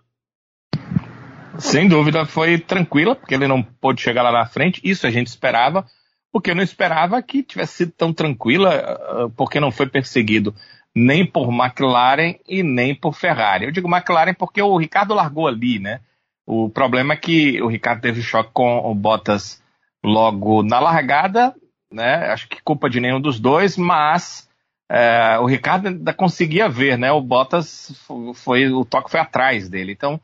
Sem dúvida, foi tranquila, porque ele não pôde chegar lá na frente, isso a gente esperava, porque eu não esperava que tivesse sido tão tranquila, ah, porque não foi perseguido nem por McLaren e nem por Ferrari. Eu digo McLaren porque o Ricardo largou ali, né? O problema é que o Ricardo teve choque com o Bottas logo na largada, né? Acho que culpa de nenhum dos dois, mas é, o Ricardo ainda conseguia ver, né? O Bottas foi, o toque foi atrás dele. Então,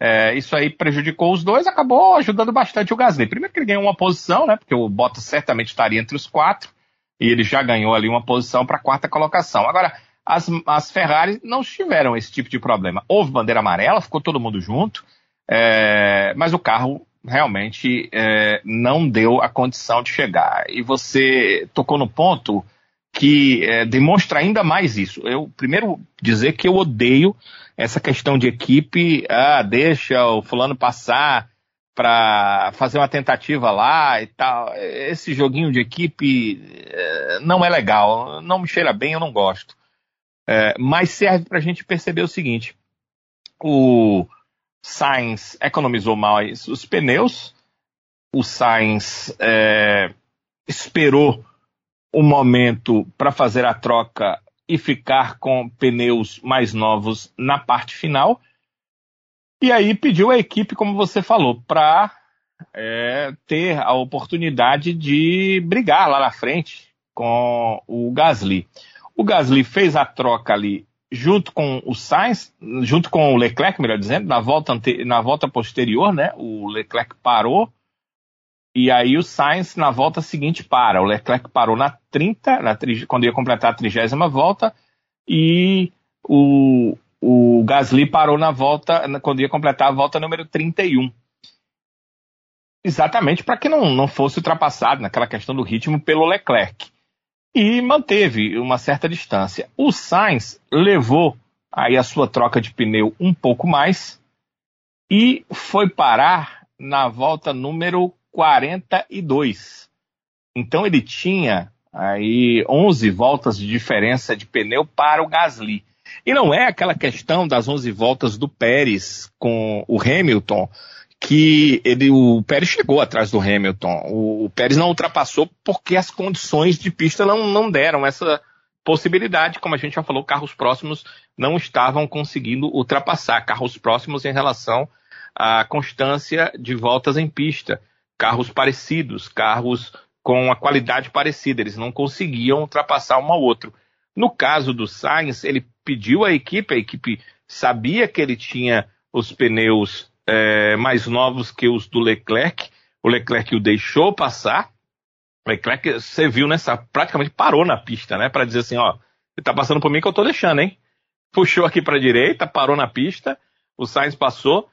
é, isso aí prejudicou os dois, acabou ajudando bastante o Gasly. Primeiro que ele ganhou uma posição, né? Porque o Bottas certamente estaria entre os quatro, e ele já ganhou ali uma posição para a quarta colocação. Agora, as, as Ferrari não tiveram esse tipo de problema. Houve bandeira amarela, ficou todo mundo junto, é, mas o carro realmente é, não deu a condição de chegar. E você tocou no ponto que é, demonstra ainda mais isso. Eu primeiro dizer que eu odeio essa questão de equipe, ah, deixa o fulano passar para fazer uma tentativa lá e tal. Esse joguinho de equipe é, não é legal, não me cheira bem, eu não gosto. É, mas serve para a gente perceber o seguinte: o Sainz economizou mais os pneus, o Sainz é, esperou o momento para fazer a troca e ficar com pneus mais novos na parte final. E aí pediu a equipe, como você falou, para é, ter a oportunidade de brigar lá na frente com o Gasly. O Gasly fez a troca ali junto com o Sainz, junto com o Leclerc, melhor dizendo, na volta, ante, na volta posterior, né? O Leclerc parou e aí o Sainz na volta seguinte para. O Leclerc parou na 30, na, quando ia completar a trigésima volta, e o, o Gasly parou na volta, quando ia completar a volta número 31. Exatamente para que não, não fosse ultrapassado naquela questão do ritmo pelo Leclerc e manteve uma certa distância. O Sainz levou aí a sua troca de pneu um pouco mais e foi parar na volta número 42. Então ele tinha aí 11 voltas de diferença de pneu para o Gasly. E não é aquela questão das 11 voltas do Pérez com o Hamilton, que ele, o Pérez chegou atrás do Hamilton. O, o Pérez não ultrapassou porque as condições de pista não, não deram essa possibilidade. Como a gente já falou, carros próximos não estavam conseguindo ultrapassar. Carros próximos em relação à constância de voltas em pista. Carros parecidos, carros com a qualidade parecida. Eles não conseguiam ultrapassar um ao outro. No caso do Sainz, ele pediu à equipe, a equipe sabia que ele tinha os pneus é, mais novos que os do Leclerc. O Leclerc o deixou passar. O Leclerc, você viu nessa, praticamente parou na pista, né? Para dizer assim, ó, você tá passando por mim que eu tô deixando, hein? Puxou aqui para a direita, parou na pista. O Sainz passou.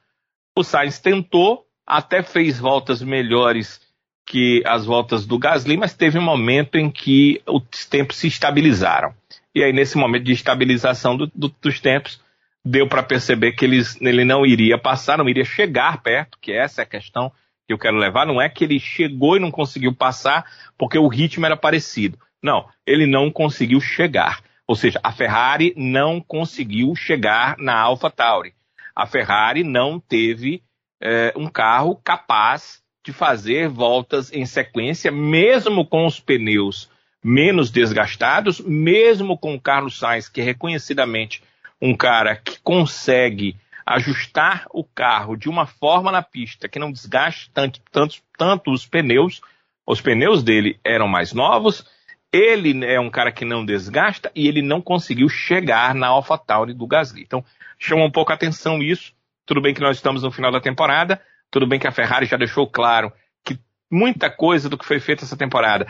O Sainz tentou, até fez voltas melhores que as voltas do Gasly, mas teve um momento em que os tempos se estabilizaram. E aí, nesse momento de estabilização do, do, dos tempos, deu para perceber que eles, ele não iria passar, não iria chegar perto, que essa é a questão que eu quero levar. Não é que ele chegou e não conseguiu passar porque o ritmo era parecido. Não, ele não conseguiu chegar. Ou seja, a Ferrari não conseguiu chegar na AlphaTauri. A Ferrari não teve é, um carro capaz de fazer voltas em sequência, mesmo com os pneus menos desgastados, mesmo com o Carlos Sainz, que reconhecidamente um cara que consegue ajustar o carro de uma forma na pista que não desgaste tanto, tanto, tanto os pneus, os pneus dele eram mais novos, ele é um cara que não desgasta e ele não conseguiu chegar na AlphaTauri do Gasly. Então, chama um pouco a atenção isso. Tudo bem que nós estamos no final da temporada, tudo bem que a Ferrari já deixou claro que muita coisa do que foi feito essa temporada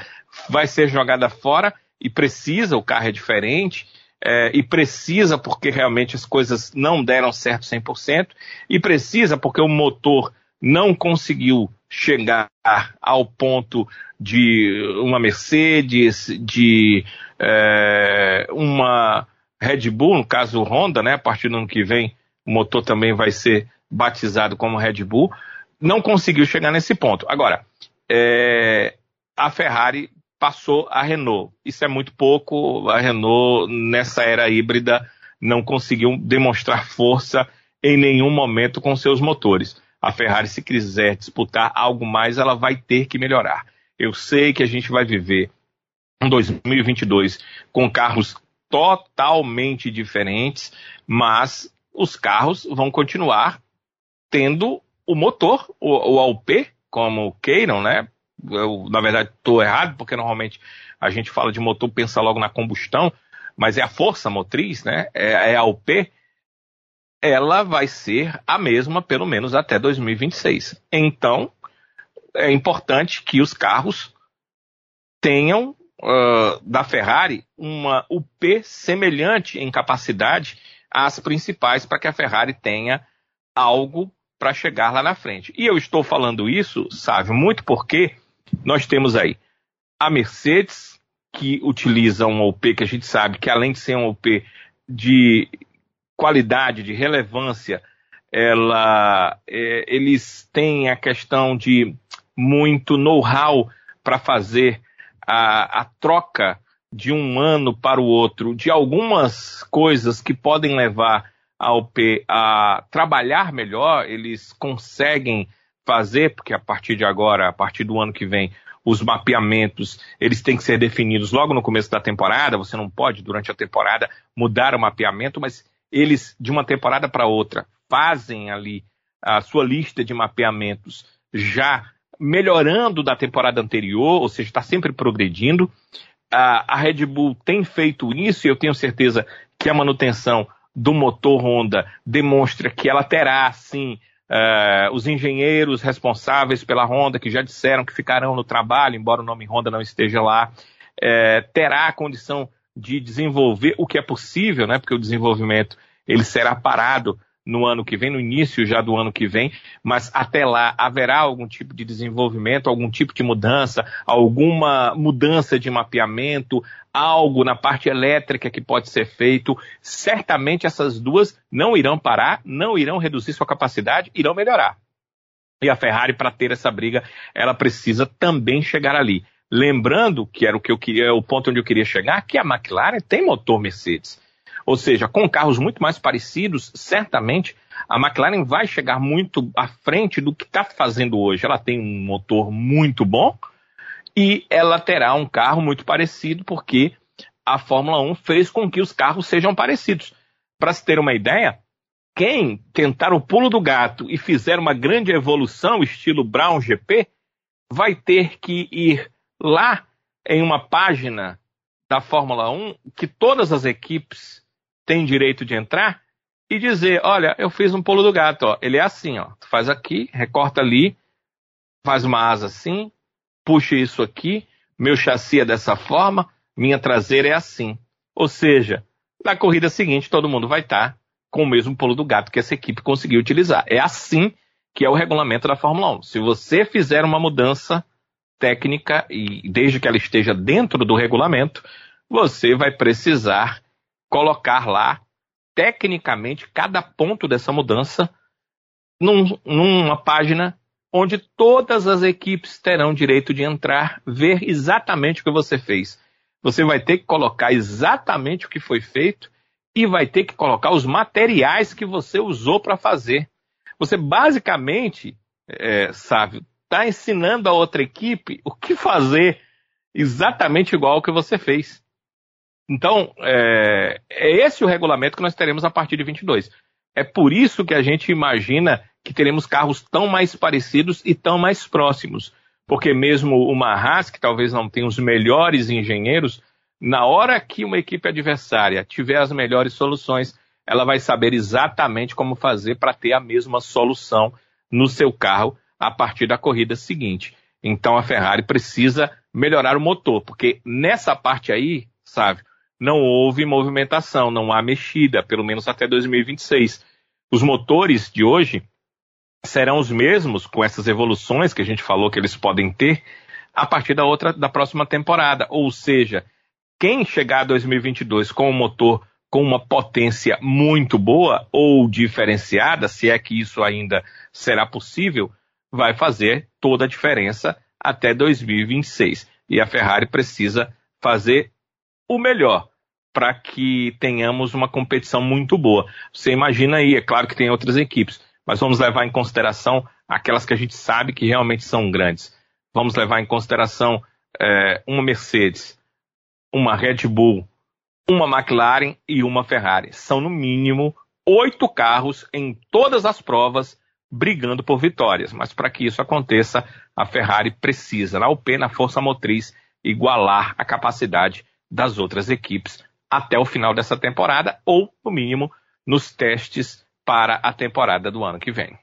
vai ser jogada fora e precisa, o carro é diferente, é, e precisa porque realmente as coisas não deram certo 100%, e precisa porque o motor não conseguiu chegar ao ponto de uma Mercedes, de é, uma Red Bull, no caso Honda, né, a partir do ano que vem o motor também vai ser batizado como Red Bull, não conseguiu chegar nesse ponto. Agora, é, a Ferrari passou a Renault. Isso é muito pouco. A Renault, nessa era híbrida, não conseguiu demonstrar força em nenhum momento com seus motores. A Ferrari, se quiser disputar algo mais, ela vai ter que melhorar. Eu sei que a gente vai viver um 2022 com carros totalmente diferentes, mas os carros vão continuar tendo o motor, o, o AUP, como queiram, né? Eu, na verdade, estou errado, porque normalmente a gente fala de motor, pensa logo na combustão, mas é a força motriz, né? É, é a UP, ela vai ser a mesma, pelo menos até 2026. Então, é importante que os carros tenham uh, da Ferrari uma UP semelhante em capacidade às principais para que a Ferrari tenha algo para chegar lá na frente. E eu estou falando isso, sabe, muito porque nós temos aí a Mercedes, que utiliza um OP que a gente sabe que além de ser um OP de qualidade, de relevância, ela, é, eles têm a questão de muito know-how para fazer a, a troca de um ano para o outro de algumas coisas que podem levar a OP a trabalhar melhor, eles conseguem fazer, porque a partir de agora, a partir do ano que vem, os mapeamentos, eles têm que ser definidos logo no começo da temporada, você não pode, durante a temporada, mudar o mapeamento, mas eles, de uma temporada para outra, fazem ali a sua lista de mapeamentos já melhorando da temporada anterior, ou seja, está sempre progredindo. A, Red Bull tem feito isso e eu tenho certeza que a manutenção do motor Honda demonstra que ela terá, sim, Uh, os engenheiros responsáveis pela Honda, que já disseram que ficarão no trabalho, embora o nome Honda não esteja lá, uh, terá a condição de desenvolver o que é possível, né? Porque o desenvolvimento ele será parado no ano que vem, no início já do ano que vem, mas até lá haverá algum tipo de desenvolvimento, algum tipo de mudança, alguma mudança de mapeamento, algo na parte elétrica que pode ser feito. Certamente essas duas não irão parar, não irão reduzir sua capacidade, irão melhorar. E a Ferrari, para ter essa briga, ela precisa também chegar ali. Lembrando que era o que eu queria, o ponto onde eu queria chegar, que a McLaren tem motor Mercedes. Ou seja, com carros muito mais parecidos, certamente a McLaren vai chegar muito à frente do que está fazendo hoje. Ela tem um motor muito bom e ela terá um carro muito parecido, porque a Fórmula 1 fez com que os carros sejam parecidos. Para se ter uma ideia, quem tentar o pulo do gato e fizer uma grande evolução, estilo Brown GP, vai ter que ir lá em uma página da Fórmula 1 que todas as equipes tem direito de entrar e dizer, olha, eu fiz um pulo do gato, ó. Ele é assim, ó. Tu faz aqui, recorta ali, faz uma asa assim, puxa isso aqui, meu chassi é dessa forma, minha traseira é assim. Ou seja, na corrida seguinte todo mundo vai estar com o mesmo pulo do gato que essa equipe conseguiu utilizar. É assim que é o regulamento da Fórmula 1. Se você fizer uma mudança técnica e desde que ela esteja dentro do regulamento, você vai precisar colocar lá, tecnicamente, cada ponto dessa mudança num, numa página onde todas as equipes terão direito de entrar, ver exatamente o que você fez. Você vai ter que colocar exatamente o que foi feito e vai ter que colocar os materiais que você usou para fazer. Você basicamente, é, está ensinando a outra equipe o que fazer exatamente igual ao que você fez. Então, é, é esse o regulamento que nós teremos a partir de 22. É por isso que a gente imagina que teremos carros tão mais parecidos e tão mais próximos. Porque mesmo uma Haas, que talvez não tenha os melhores engenheiros, na hora que uma equipe adversária tiver as melhores soluções, ela vai saber exatamente como fazer para ter a mesma solução no seu carro a partir da corrida seguinte. Então a Ferrari precisa melhorar o motor, porque nessa parte aí, sabe, não houve movimentação, não há mexida, pelo menos até 2026. Os motores de hoje serão os mesmos com essas evoluções que a gente falou que eles podem ter a partir da outra da próxima temporada, ou seja, quem chegar a 2022 com um motor com uma potência muito boa ou diferenciada, se é que isso ainda será possível, vai fazer toda a diferença até 2026. E a Ferrari precisa fazer o melhor para que tenhamos uma competição muito boa. Você imagina aí, é claro que tem outras equipes, mas vamos levar em consideração aquelas que a gente sabe que realmente são grandes. Vamos levar em consideração é, uma Mercedes, uma Red Bull, uma McLaren e uma Ferrari. São no mínimo oito carros em todas as provas brigando por vitórias. Mas para que isso aconteça, a Ferrari precisa, na UP, na força motriz, igualar a capacidade das outras equipes até o final dessa temporada, ou, no mínimo, nos testes para a temporada do ano que vem.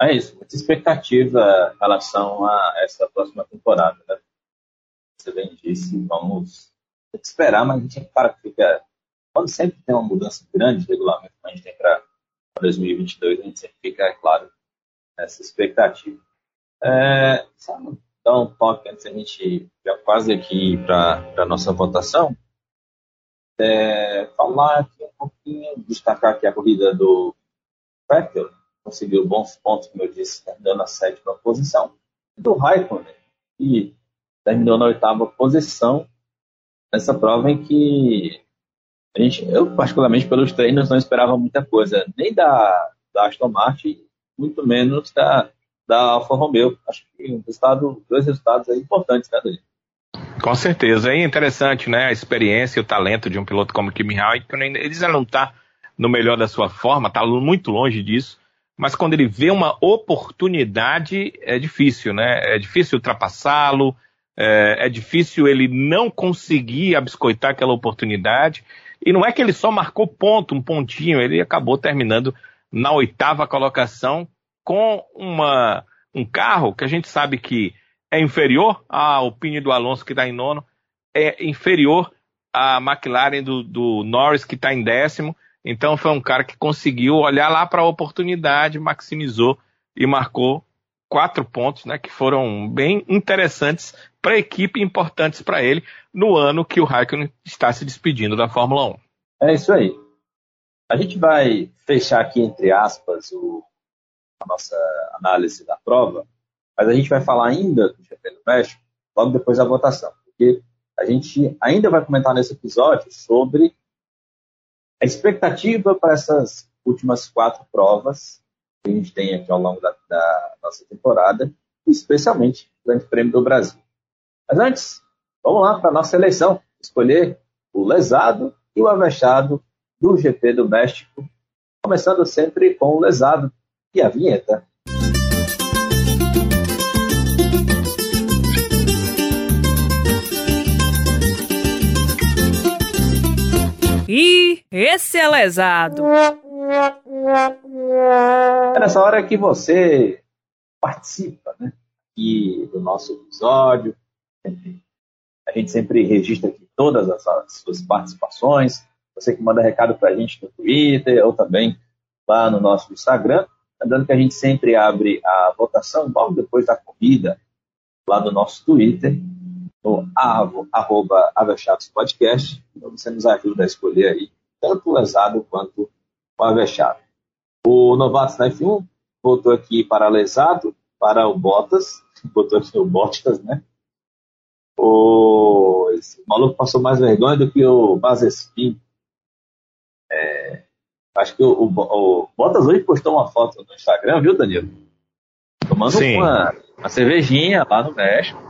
É isso, muita expectativa em relação a essa próxima temporada. Né? Você bem disse, vamos esperar, mas a gente para que fica. Quando sempre tem uma mudança grande de regulamento, a gente tem para 2022. A gente sempre fica, é claro, nessa expectativa. É, só um toque antes a gente já quase aqui para a nossa votação. É, falar aqui um pouquinho, destacar aqui a corrida do Vettel, conseguiu bons pontos, como eu disse, terminando a sétima posição, do Raikkonen, que terminou na oitava posição nessa prova em que a gente, eu particularmente pelos treinos não esperava muita coisa, nem da, da Aston Martin, muito menos da, da Alfa Romeo. Acho que um resultado, dois resultados importantes, né, Dani? Com certeza, é interessante, né, a experiência e o talento de um piloto como Kimi Raikkonen, ele já não está no melhor da sua forma, está muito longe disso, mas quando ele vê uma oportunidade, é difícil, né, é difícil ultrapassá-lo, é, é difícil ele não conseguir abiscoitar aquela oportunidade, e não é que ele só marcou ponto, um pontinho, ele acabou terminando na oitava colocação com uma, um carro que a gente sabe que é inferior ao Pini do Alonso, que está em nono, é inferior à McLaren do, do Norris, que está em décimo. Então foi um cara que conseguiu olhar lá para a oportunidade, maximizou e marcou quatro pontos, né, que foram bem interessantes para a equipe, importantes para ele no ano que o Raikkonen está se despedindo da Fórmula 1. É isso aí. A gente vai fechar aqui, entre aspas, o, a nossa análise da prova, mas a gente vai falar ainda do GP do México logo depois da votação, porque a gente ainda vai comentar nesse episódio sobre a expectativa para essas últimas quatro provas que a gente tem aqui ao longo da, da nossa temporada, especialmente o Grande Prêmio do Brasil. Mas antes, vamos lá para a nossa eleição, escolher o lesado e o avexado do GP do México, começando sempre com o lesado e a vinheta. E esse é lesado. É nessa hora que você participa, né? Aqui do nosso episódio. A gente sempre registra aqui todas as suas participações. Você que manda recado para a gente no Twitter ou também lá no nosso Instagram. Lembrando que a gente sempre abre a votação logo depois da corrida lá no nosso Twitter, no arroba Avechados Podcast. Então você nos ajuda a escolher aí tanto o lesado quanto o avexado. O Novatos da F1 voltou aqui para lesado, para o Bottas, botou aqui o Bottas, né? O, maluco passou mais vergonha do que o Mazespin. É, Acho que o, o, o, Bottas hoje postou uma foto no Instagram, viu, Danilo? Tomando uma, uma cervejinha lá no México.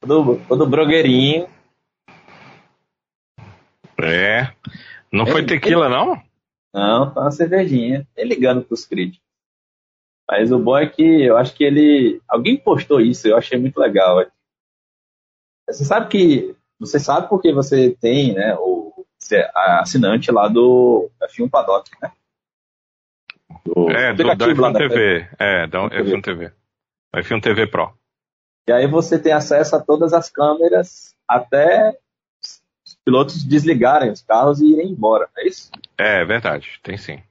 Todo, todo brogueirinho. É. Não foi tequila, ele, não? Não, foi uma cervejinha. Nem ligando pros críticos. Mas o bom é que eu acho que ele. Alguém postou isso, eu achei muito legal. Você sabe que. Você sabe porque você tem, né? O, é assinante lá do F1 Paddock, né? Do é, do, da F1 TV. É, da F1 TV. F1 TV Pro. E aí você tem acesso a todas as câmeras até os pilotos desligarem os carros e irem embora, é isso? É, verdade, tem sim.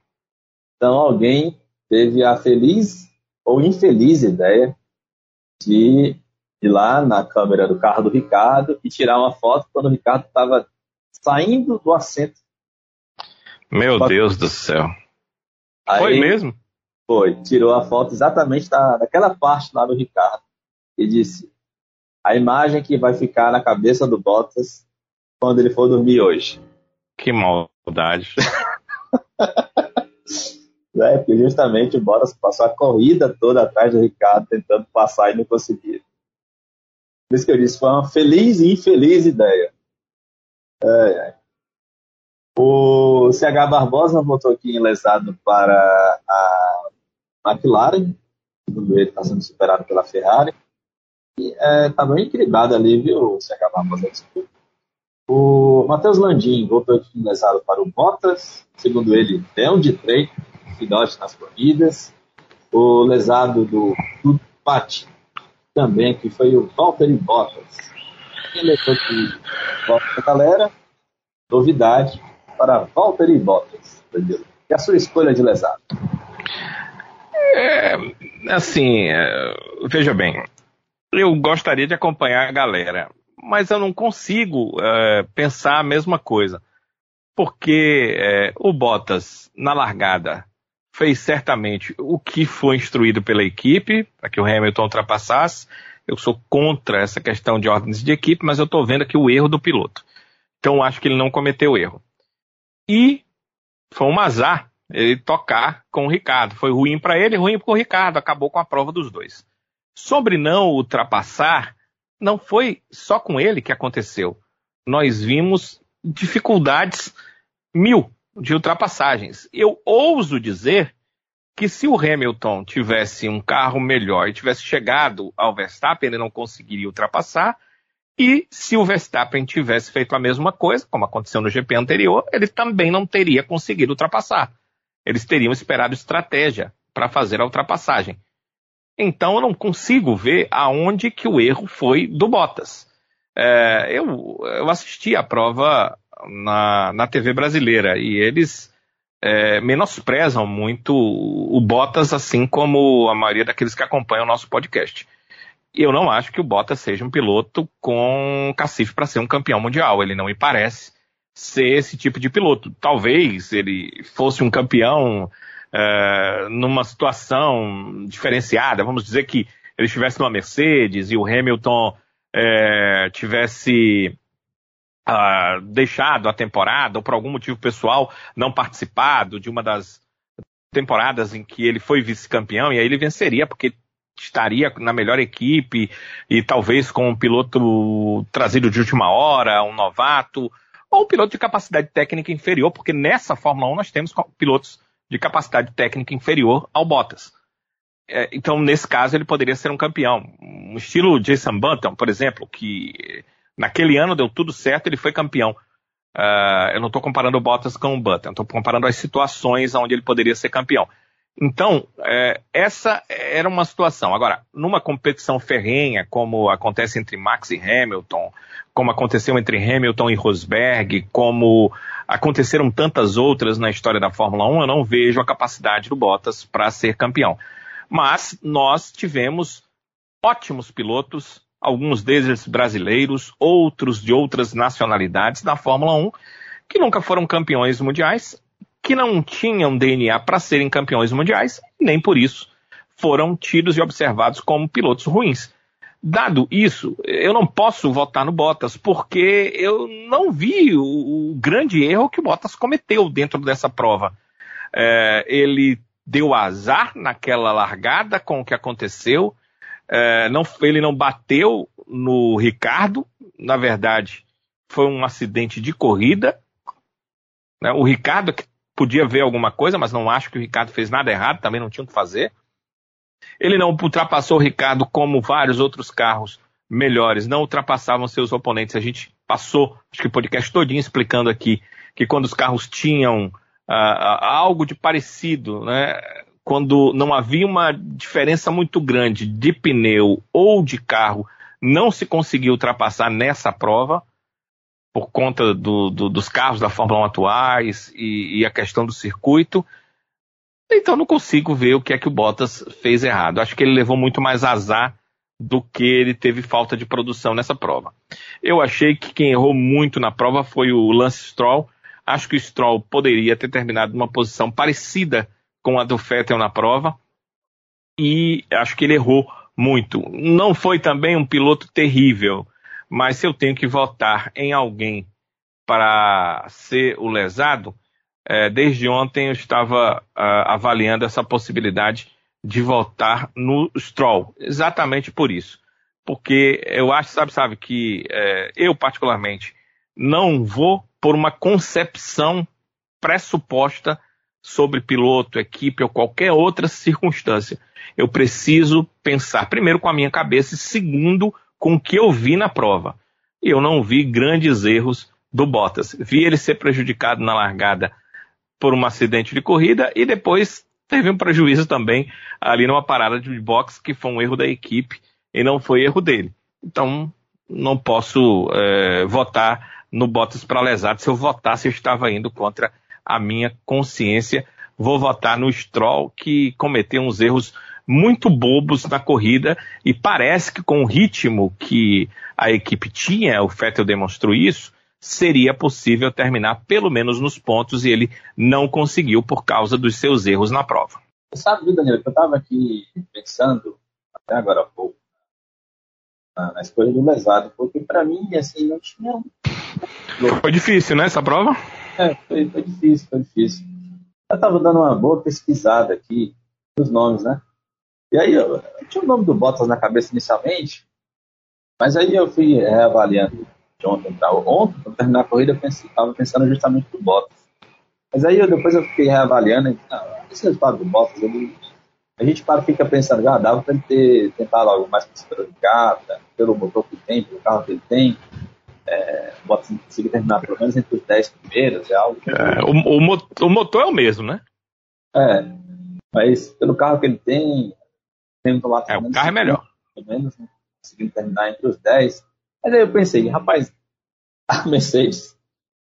Então alguém teve a feliz ou infeliz ideia de ir lá na câmera do carro do Ricardo e tirar uma foto quando o Ricardo estava saindo do assento. Meu Deus do céu. Aí, foi mesmo? Foi. Tirou a foto exatamente da, daquela parte lá do Ricardo. E disse: a imagem que vai ficar na cabeça do Bottas quando ele for dormir hoje. Que maldade. é, porque justamente o Bottas passou a corrida toda atrás do Ricardo tentando passar e não conseguiu. Por isso que eu disse, foi uma feliz e infeliz ideia. É, é. O CH Barbosa voltou aqui lesado para a McLaren, segundo ele está sendo superado pela Ferrari. E está é, bem equilibrado ali, viu, o CH Barbosa? O Matheus Landim voltou aqui lesado para o Bottas, segundo ele, um de treino, filhote nas corridas. O lesado do, Pati também, que foi o Valtteri Bottas. Ele é que pra galera, novidade, para Valtteri Bottas, Danilo. E a sua escolha de lesado? É, assim, é, veja bem, eu gostaria de acompanhar a galera, mas eu não consigo é, pensar a mesma coisa. Porque é, o Bottas, na largada, fez certamente o que foi instruído pela equipe, para que o Hamilton ultrapassasse. Eu sou contra essa questão de ordens de equipe, mas eu estou vendo aqui o erro do piloto. Então acho que ele não cometeu erro. E foi um azar ele tocar com o Ricardo. Foi ruim para ele, ruim para o Ricardo. Acabou com a prova dos dois. Sobre não ultrapassar, não foi só com ele que aconteceu. Nós vimos dificuldades mil de ultrapassagens. Eu ouso dizer que se o Hamilton tivesse um carro melhor e tivesse chegado ao Verstappen, ele não conseguiria ultrapassar. E se o Verstappen tivesse feito a mesma coisa, como aconteceu no GP anterior, ele também não teria conseguido ultrapassar. Eles teriam esperado estratégia para fazer a ultrapassagem. Então eu não consigo ver aonde que o erro foi do Bottas. É, eu, eu assisti a prova na, na TV brasileira e eles é, menosprezam muito o Bottas, assim como a maioria daqueles que acompanham o nosso podcast. Eu não acho que o Bottas seja um piloto com cacife para ser um campeão mundial. Ele não me parece ser esse tipo de piloto. Talvez ele fosse um campeão é, numa situação diferenciada. Vamos dizer que ele estivesse numa Mercedes e o Hamilton é, tivesse uh, deixado a temporada ou por algum motivo pessoal não participado de uma das temporadas em que ele foi vice-campeão e aí ele venceria porque estaria na melhor equipe e talvez com um piloto trazido de última hora, um novato ou um piloto de capacidade técnica inferior, porque nessa Fórmula 1 nós temos pilotos de capacidade técnica inferior ao Bottas. É, então, nesse caso, ele poderia ser um campeão. Um estilo Jason Button, por exemplo, que naquele ano deu tudo certo, ele foi campeão. Uh, eu não estou comparando o Bottas com o Button, estou comparando as situações onde ele poderia ser campeão. Então, é, essa era uma situação. Agora, numa competição ferrenha, como acontece entre Max e Hamilton, como aconteceu entre Hamilton e Rosberg, como aconteceram tantas outras na história da Fórmula 1, eu não vejo a capacidade do Bottas para ser campeão. Mas nós tivemos ótimos pilotos, alguns deles brasileiros, outros de outras nacionalidades da Fórmula 1, que nunca foram campeões mundiais, que não tinham DNA para serem campeões mundiais, nem por isso foram tidos e observados como pilotos ruins. Dado isso, eu não posso votar no Bottas, porque eu não vi o, o grande erro que o Bottas cometeu dentro dessa prova. É, ele deu azar naquela largada com o que aconteceu, é, não, ele não bateu no Ricardo, na verdade, foi um acidente de corrida. Né? O Ricardo que podia ver alguma coisa, mas não acho que o Ricardo fez nada errado, também não tinha o que fazer. Ele não ultrapassou o Ricardo como vários outros carros melhores não ultrapassavam seus oponentes. A gente passou, acho que o podcast todinho explicando aqui que quando os carros tinham uh, algo de parecido, né, quando não havia uma diferença muito grande de pneu ou de carro, não se conseguiu ultrapassar nessa prova por conta do, do, dos carros da Fórmula 1 atuais e, e, a questão do circuito. Então não consigo ver o que é que o Bottas fez errado. Acho que ele levou muito mais azar do que ele teve falta de produção nessa prova. Eu achei que quem errou muito na prova foi o Lance Stroll. Acho que o Stroll poderia ter terminado numa posição parecida com a do Vettel na prova. E acho que ele errou muito. Não foi também um piloto terrível mas se eu tenho que votar em alguém para ser o lesado, é, desde ontem eu estava uh, avaliando essa possibilidade de votar no Stroll, exatamente por isso. Porque eu acho, sabe, sabe, que é, eu particularmente não vou por uma concepção pressuposta sobre piloto, equipe ou qualquer outra circunstância. Eu preciso pensar primeiro com a minha cabeça e segundo com o que eu vi na prova. Eu não vi grandes erros do Bottas. Vi ele ser prejudicado na largada por um acidente de corrida e depois teve um prejuízo também ali numa parada de box que foi um erro da equipe e não foi erro dele. Então não posso é, votar no Bottas para lesado. Se eu votasse, eu estava indo contra a minha consciência. Vou votar no Stroll, que cometeu uns erros muito bobos na corrida e parece que com o ritmo que a equipe tinha, o Vettel demonstrou isso, seria possível terminar pelo menos nos pontos e ele não conseguiu por causa dos seus erros na prova. Você sabe, Danilo, que eu estava aqui pensando até agora há pouco na, na escolha do lesado, porque para mim, assim, não tinha. Foi difícil, né, essa prova? É, foi, foi difícil, foi difícil. Eu estava dando uma boa pesquisada aqui nos nomes, né? E aí eu, eu tinha o nome do Bottas na cabeça inicialmente, mas aí eu fui reavaliando de ontem para ontem, para terminar a corrida, eu estava pensando justamente no Bottas. Mas aí eu, depois eu fiquei reavaliando, e, não, esse resultado do Bottas, ele, a gente para fica pensando, ah, dava para ele ter tentado algo mais considerado, pelo motor que tem, pelo carro que ele tem, é, Bottas não conseguir terminar pelo menos entre os 10 primeiros, é algo. É, o, o, o, motor é o mesmo, né? É, mas pelo carro que ele tem, tem lá, é, o carro é melhor. Pelo menos, né? conseguindo terminar entre os 10. Mas aí eu pensei, rapaz, a Mercedes,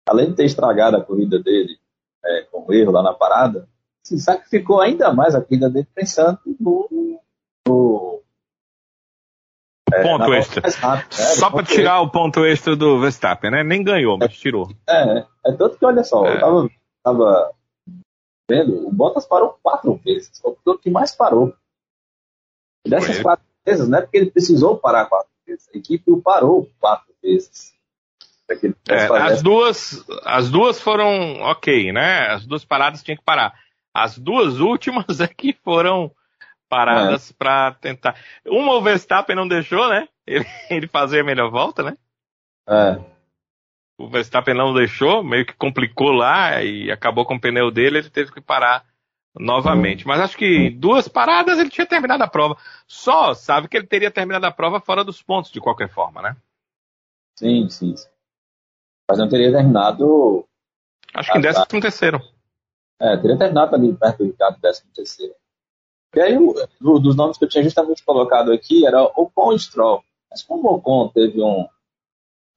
além de ter estragado a corrida dele é, com o erro lá na parada, se sacrificou ainda mais a corrida dele pensando no, no ponto extra. Rápido, né? Só para tirar o ponto extra do Verstappen, né? Nem ganhou, mas tirou. É, é tanto que olha só, é. eu tava, tava vendo, o Bottas parou quatro vezes, foi o que mais parou. E dessas quatro vezes, não é porque ele precisou parar quatro vezes, a equipe o parou quatro vezes. É, as duas, as duas foram ok, né? As duas paradas tinha que parar. As duas últimas é que foram paradas é. para tentar. Uma o Verstappen não deixou, né? Ele, ele fazer a melhor volta, né? É. O Verstappen não deixou, meio que complicou lá e acabou com o pneu dele, ele teve que parar novamente. Hum. Mas acho que duas paradas ele tinha terminado a prova. Só sabe que ele teria terminado a prova fora dos pontos, de qualquer forma, né? Sim, sim. sim. Mas não teria terminado. Acho que em 13 terceiro. É, teria terminado ali perto do Ricardo, 13 terceiro. E aí, o, dos nomes que eu tinha justamente colocado aqui era Ocon e Stroll. Mas como o Ocon teve um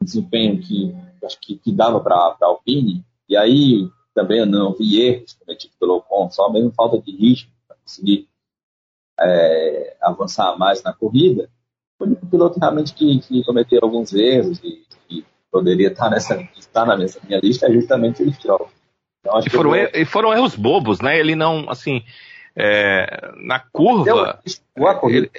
desempenho que acho que, que dava para a Alpine, e aí também eu não vi erros cometidos pelo Ocon, só mesmo falta de ritmo para conseguir é, avançar mais na corrida. Foi o único piloto realmente que, que cometeu alguns erros e que poderia estar, nessa, estar na minha lista é justamente o Stroll. Então, e, foram, vou... foram erros bobos, né? Ele não, assim, é, na curva. Ele,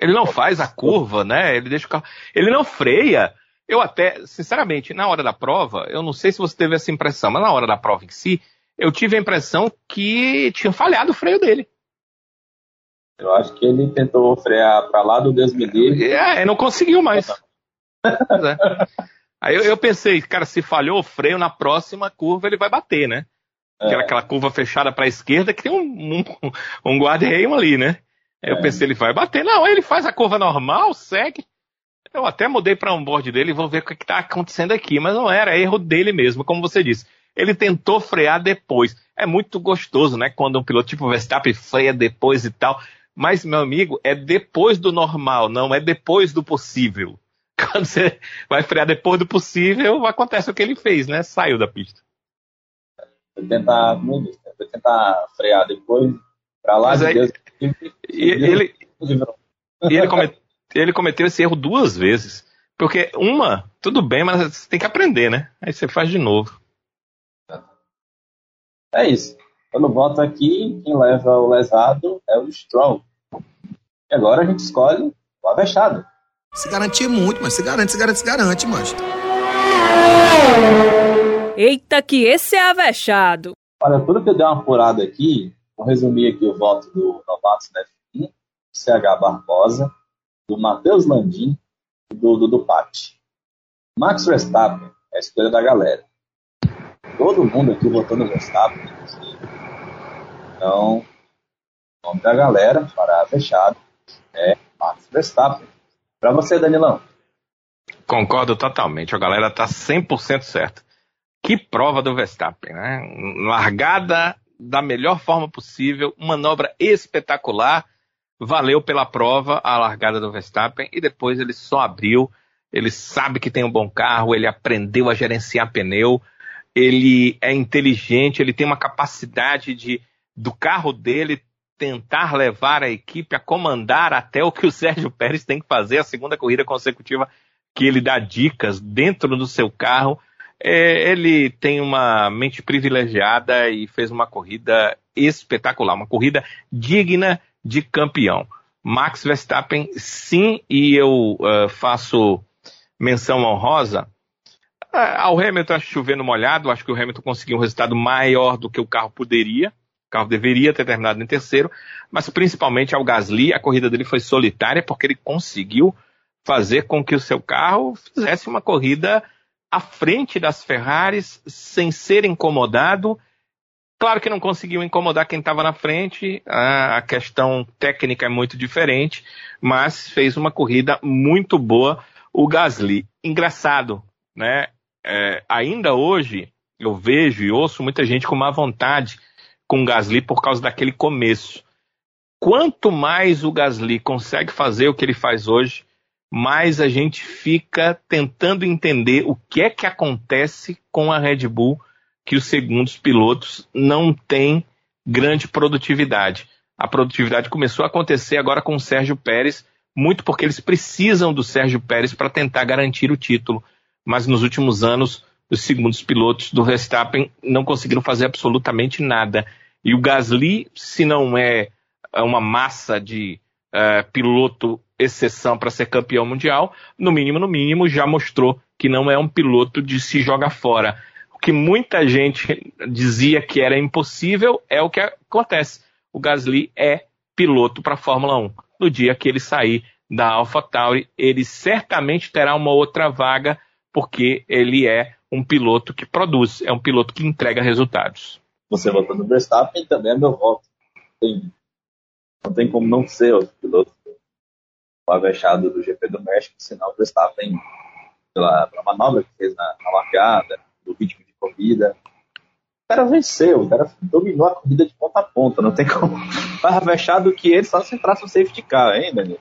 ele, não faz a curva, né? Ele deixa o carro. Ele não freia. Eu até, sinceramente, na hora da prova, eu não sei se você teve essa impressão, mas na hora da prova em si, eu tive a impressão que tinha falhado o freio dele. Eu acho que ele tentou frear para lá do Deus me livre. É, não conseguiu mais. é. Aí eu, eu, pensei, cara, se falhou o freio na próxima curva, ele vai bater, né? É. Aquela curva fechada para a esquerda que tem um, um, um guarda-reio ali, né? Aí eu é. pensei, ele vai bater. Não, ele faz a curva normal, segue. Eu até mudei para um board dele e vou ver o que está acontecendo aqui, mas não era, é erro dele mesmo, como você disse. Ele tentou frear depois. É muito gostoso, né? Quando um piloto tipo Verstappen freia depois e tal. Mas, meu amigo, é depois do normal, não é depois do possível. Quando você vai frear depois do possível, acontece o que ele fez, né? Saiu da pista. Foi tentar, como disse, foi tentar frear depois, para lá de aí, Deus. E, ele, e ele, comete, ele cometeu esse erro duas vezes. Porque uma, tudo bem, mas você tem que aprender, né? Aí você faz de novo. É isso. Quando volta aqui, quem leva o lesado é o Strong. E agora a gente escolhe o avexado. Se garantir muito, mas se garante, se garante, se garante, mas. Eita, que esse é avexado. Olha, tudo que eu dei uma apurada aqui, vou resumir aqui o voto do Novatos da F1, CH Barbosa, do Matheus Landim e do Dudu Patti. Max Verstappen é a escolha da galera. Todo mundo aqui votou no Verstappen, Então, o nome da galera, para fechado, é Max Verstappen. Para você, Danilão. Concordo totalmente. A galera tá 100% certa. Que prova do Verstappen, né? Largada da melhor forma possível, manobra espetacular, valeu pela prova a largada do Verstappen e depois ele só abriu ele sabe que tem um bom carro, ele aprendeu a gerenciar pneu, ele é inteligente, ele tem uma capacidade de do carro dele tentar levar a equipe a comandar até o que o Sérgio Pérez tem que fazer, a segunda corrida consecutiva que ele dá dicas dentro do seu carro. É, ele tem uma mente privilegiada e fez uma corrida espetacular, uma corrida digna de campeão. Max Verstappen, sim, e eu uh, faço menção honrosa uh, ao Hamilton, acho chovendo molhado, acho que o Hamilton conseguiu um resultado maior do que o carro poderia, o carro deveria ter terminado em terceiro, mas principalmente ao Gasly, a corrida dele foi solitária porque ele conseguiu fazer com que o seu carro fizesse uma corrida à frente das Ferraris sem ser incomodado Claro que não conseguiu incomodar quem estava na frente, a questão técnica é muito diferente, mas fez uma corrida muito boa o Gasly. Engraçado, né? É, ainda hoje eu vejo e ouço muita gente com má vontade com o Gasly por causa daquele começo. Quanto mais o Gasly consegue fazer o que ele faz hoje, mais a gente fica tentando entender o que é que acontece com a Red Bull que os segundos pilotos não têm grande produtividade. A produtividade começou a acontecer agora com o Sérgio Pérez, muito porque eles precisam do Sérgio Pérez para tentar garantir o título. Mas nos últimos anos, os segundos pilotos do Verstappen não conseguiram fazer absolutamente nada. E o Gasly, se não é, é uma massa de uh, piloto exceção para ser campeão mundial, no mínimo, no mínimo, já mostrou que não é um piloto de se jogar fora que muita gente dizia que era impossível é o que acontece. O Gasly é piloto para a Fórmula 1. No dia que ele sair da AlphaTauri, ele certamente terá uma outra vaga, porque ele é um piloto que produz, é um piloto que entrega resultados. Você votou no Verstappen também é meu voto. Não tem como não ser o piloto o avexado do GP do México, o Verstappen, pela, pela manobra que fez na, na largada, do ritmo de corrida. O cara venceu, o cara dominou a corrida de ponta a ponta, não tem como. Mais fechado que ele só se entrasse um safety car, hein, Daniel?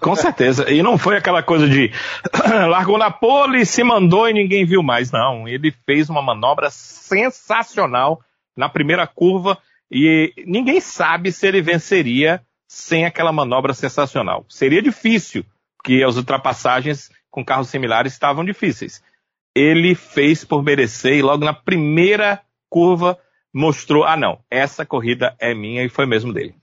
Com certeza. E não foi aquela coisa de largou na pole, se mandou e ninguém viu mais. Não. Ele fez uma manobra sensacional na primeira curva e ninguém sabe se ele venceria sem aquela manobra sensacional. Seria difícil, porque as ultrapassagens com carros similares estavam difíceis ele fez por merecer e logo na primeira curva mostrou: ah, não, essa corrida é minha e foi mesmo dele.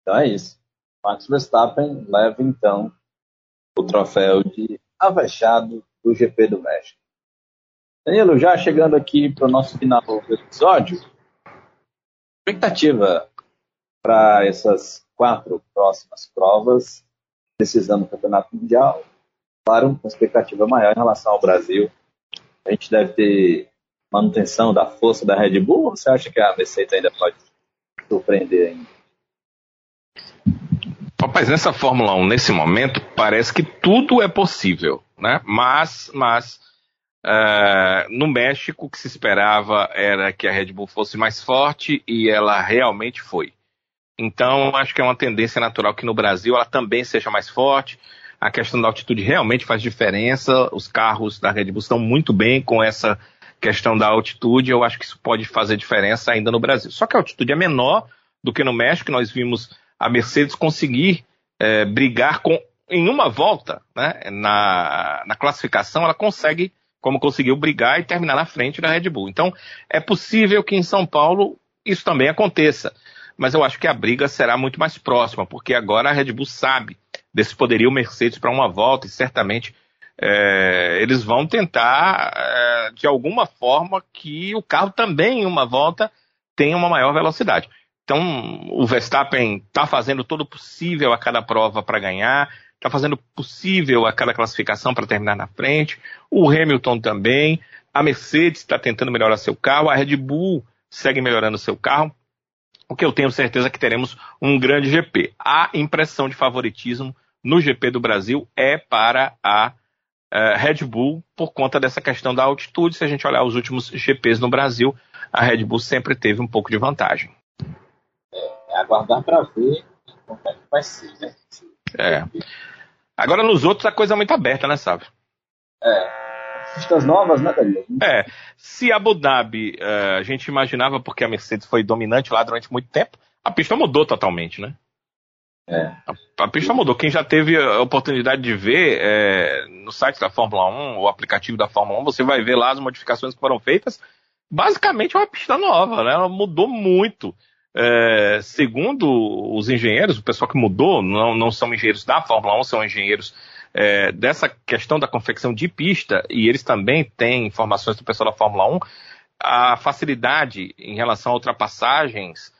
Então é isso. Max Verstappen leva então o troféu de avexado do GP do México. Danilo, já chegando aqui para o nosso final do episódio, expectativa para essas quatro próximas provas, decisão do Campeonato Mundial, claro, com expectativa maior em relação ao Brasil. A gente deve ter manutenção da força da Red Bull ou você acha que a Mercedes ainda pode surpreender ainda? Rapaz, nessa Fórmula 1, nesse momento, parece que tudo é possível, né? Mas, mas uh, no México, o que se esperava era que a Red Bull fosse mais forte e ela realmente foi. Então, acho que é uma tendência natural que no Brasil ela também seja mais forte a questão da altitude realmente faz diferença. Os carros da Red Bull estão muito bem com essa questão da altitude. Eu acho que isso pode fazer diferença ainda no Brasil. Só que a altitude é menor do que no México. Nós vimos a Mercedes conseguir é, brigar com em uma volta, né, na, na classificação, ela consegue, como conseguiu brigar e terminar na frente da Red Bull. Então, é possível que em São Paulo isso também aconteça. Mas eu acho que a briga será muito mais próxima, porque agora a Red Bull sabe desse poderio Mercedes para uma volta e certamente é, eles vão tentar é, de alguma forma que o carro também em uma volta tenha uma maior velocidade. Então o Verstappen está fazendo todo o possível a cada prova para ganhar, está fazendo possível a cada classificação para terminar na frente. O Hamilton também, a Mercedes está tentando melhorar seu carro, a Red Bull segue melhorando seu carro. O que eu tenho certeza é que teremos um grande GP. A impressão de favoritismo no GP do Brasil é para a uh, Red Bull por conta dessa questão da altitude. Se a gente olhar os últimos GPs no Brasil, a Red Bull sempre teve um pouco de vantagem. É, é aguardar para ver como é que vai ser, né? É. Agora nos outros a coisa é muito aberta, né, sabe? É. Pistas novas, né, Danilo? É. Se Abu Dhabi uh, a gente imaginava, porque a Mercedes foi dominante lá durante muito tempo, a pista mudou totalmente, né? É. A, a, pista mudou. Quem já teve a oportunidade de ver é, no site da Fórmula 1, o aplicativo da Fórmula 1, você vai ver lá as modificações que foram feitas. Basicamente é uma pista nova, né? Ela mudou muito. É, segundo os engenheiros, o pessoal que mudou, não, não são engenheiros da Fórmula 1, são engenheiros é, dessa questão da confecção de pista, e eles também têm informações do pessoal da Fórmula 1, a facilidade em relação a ultrapassagens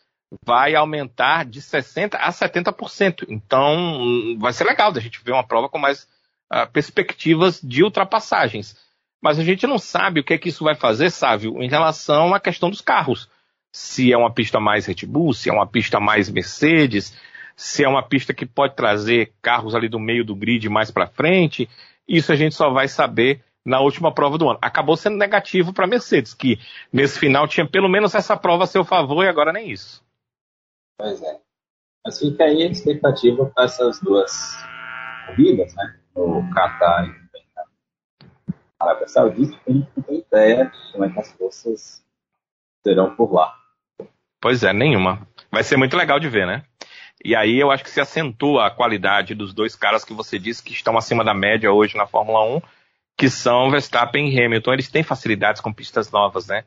vai aumentar de 60% a 70%. Então, vai ser legal da gente ver uma prova com mais uh, perspectivas de ultrapassagens. Mas a gente não sabe o que é que isso vai fazer, Sávio, em relação à questão dos carros. Se é uma pista mais Red Bull, se é uma pista mais Mercedes, se é uma pista que pode trazer carros ali do meio do grid mais para frente. Isso a gente só vai saber na última prova do ano. Acabou sendo negativo para a Mercedes, que nesse final tinha pelo menos essa prova a seu favor e agora nem isso. Pois é. Mas fica aí a expectativa para essas duas corridas, né? O Qatar e o Arábia Saudita, a gente não tem ideia de como é que as forças serão por lá. Pois é, nenhuma. Vai ser muito legal de ver, né? E aí eu acho que se acentua a qualidade dos dois caras que você disse que estão acima da média hoje na Fórmula 1, que são Verstappen e Hamilton. Eles têm facilidades com pistas novas, né?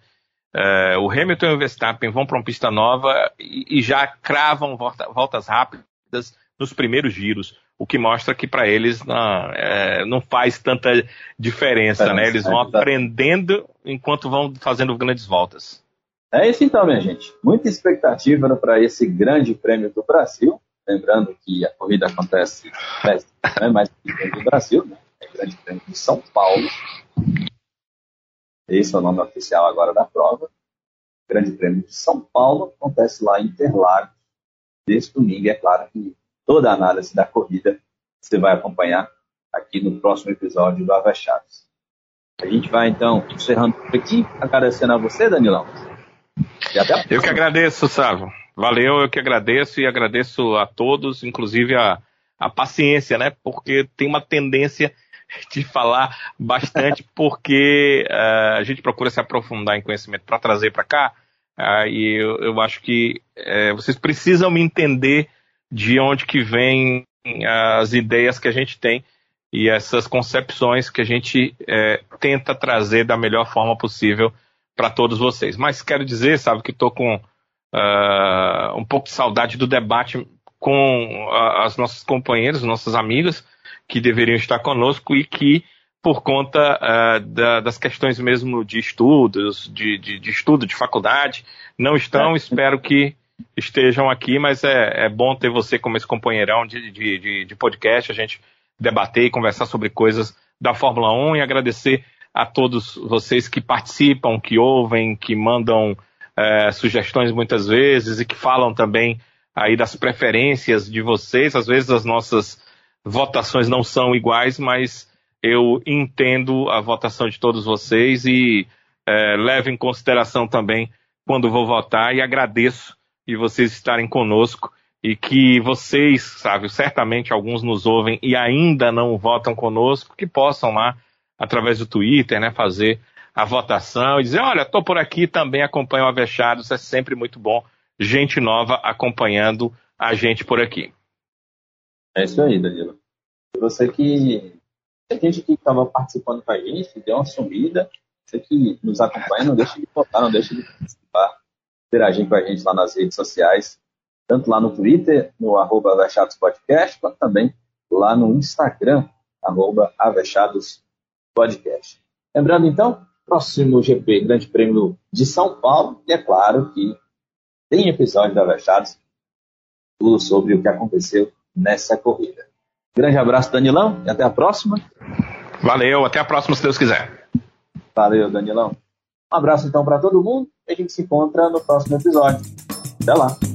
Uh, o Hamilton e o Verstappen vão para uma pista nova e, e já cravam volta, voltas rápidas nos primeiros giros, o que mostra que para eles não, é, não, faz tanta diferença, né? Eles vão aprendendo enquanto vão fazendo grandes voltas. É isso então, minha gente. Muita expectativa para esse grande prêmio do Brasil. Lembrando que a corrida acontece né, mais do Brasil, né? É Grande Prêmio de São Paulo. Esse é o nome oficial agora da prova. Grande Prêmio de São Paulo acontece lá em Interlagos desse domingo. É claro que toda a análise da corrida você vai acompanhar aqui no próximo episódio do Avechados. A gente vai então encerrando por aqui, agradecendo a você, Danilão. Eu que agradeço, Sávio. Valeu, eu que agradeço e agradeço a todos, inclusive a, a paciência, né? Porque tem uma tendência de falar bastante, porque uh, a gente procura se aprofundar em conhecimento para trazer para cá. Uh, e eu, eu, acho que uh, vocês precisam me entender de onde que vêm as ideias que a gente tem e essas concepções que a gente tenta trazer da melhor forma possível para todos vocês. Mas quero dizer, sabe, que estou com uh, um pouco de saudade do debate com uh, as nossas companheiras, nossas amigas, que deveriam estar conosco e que, por conta uh, da, das questões mesmo de estudos, de, de, de, estudo, de faculdade, não estão. É. Espero que estejam aqui, mas é, é bom ter você como esse companheirão de, de, de podcast, a gente debater e conversar sobre coisas da Fórmula 1 e agradecer a todos vocês que participam, que ouvem, que mandam é, sugestões muitas vezes e que falam também aí das preferências de vocês. Às vezes as nossas votações não são iguais, mas eu entendo a votação de todos vocês e é, levo em consideração também quando vou votar e agradeço de vocês estarem conosco e que vocês, sabe, certamente alguns nos ouvem e ainda não votam conosco, que possam lá através do Twitter, né, fazer a votação e dizer, olha, estou por aqui, também acompanho o Avechados, é sempre muito bom, gente nova acompanhando a gente por aqui. É isso aí, Danilo. Você que tem gente que estava participando com a gente, deu uma sumida, você que nos acompanha, não deixe de votar, não deixe de participar, interagir com a gente lá nas redes sociais, tanto lá no Twitter, no arroba Avechados Podcast, quanto também lá no Instagram, arroba Avechados podcast. Lembrando então, próximo GP, Grande Prêmio de São Paulo, e é claro que tem episódio da Avechados, tudo sobre o que aconteceu nessa corrida. Grande abraço, Danilão, e até a próxima. Valeu, até a próxima, se Deus quiser. Valeu, Danilão. Um abraço então para todo mundo e a gente se encontra no próximo episódio. Até lá.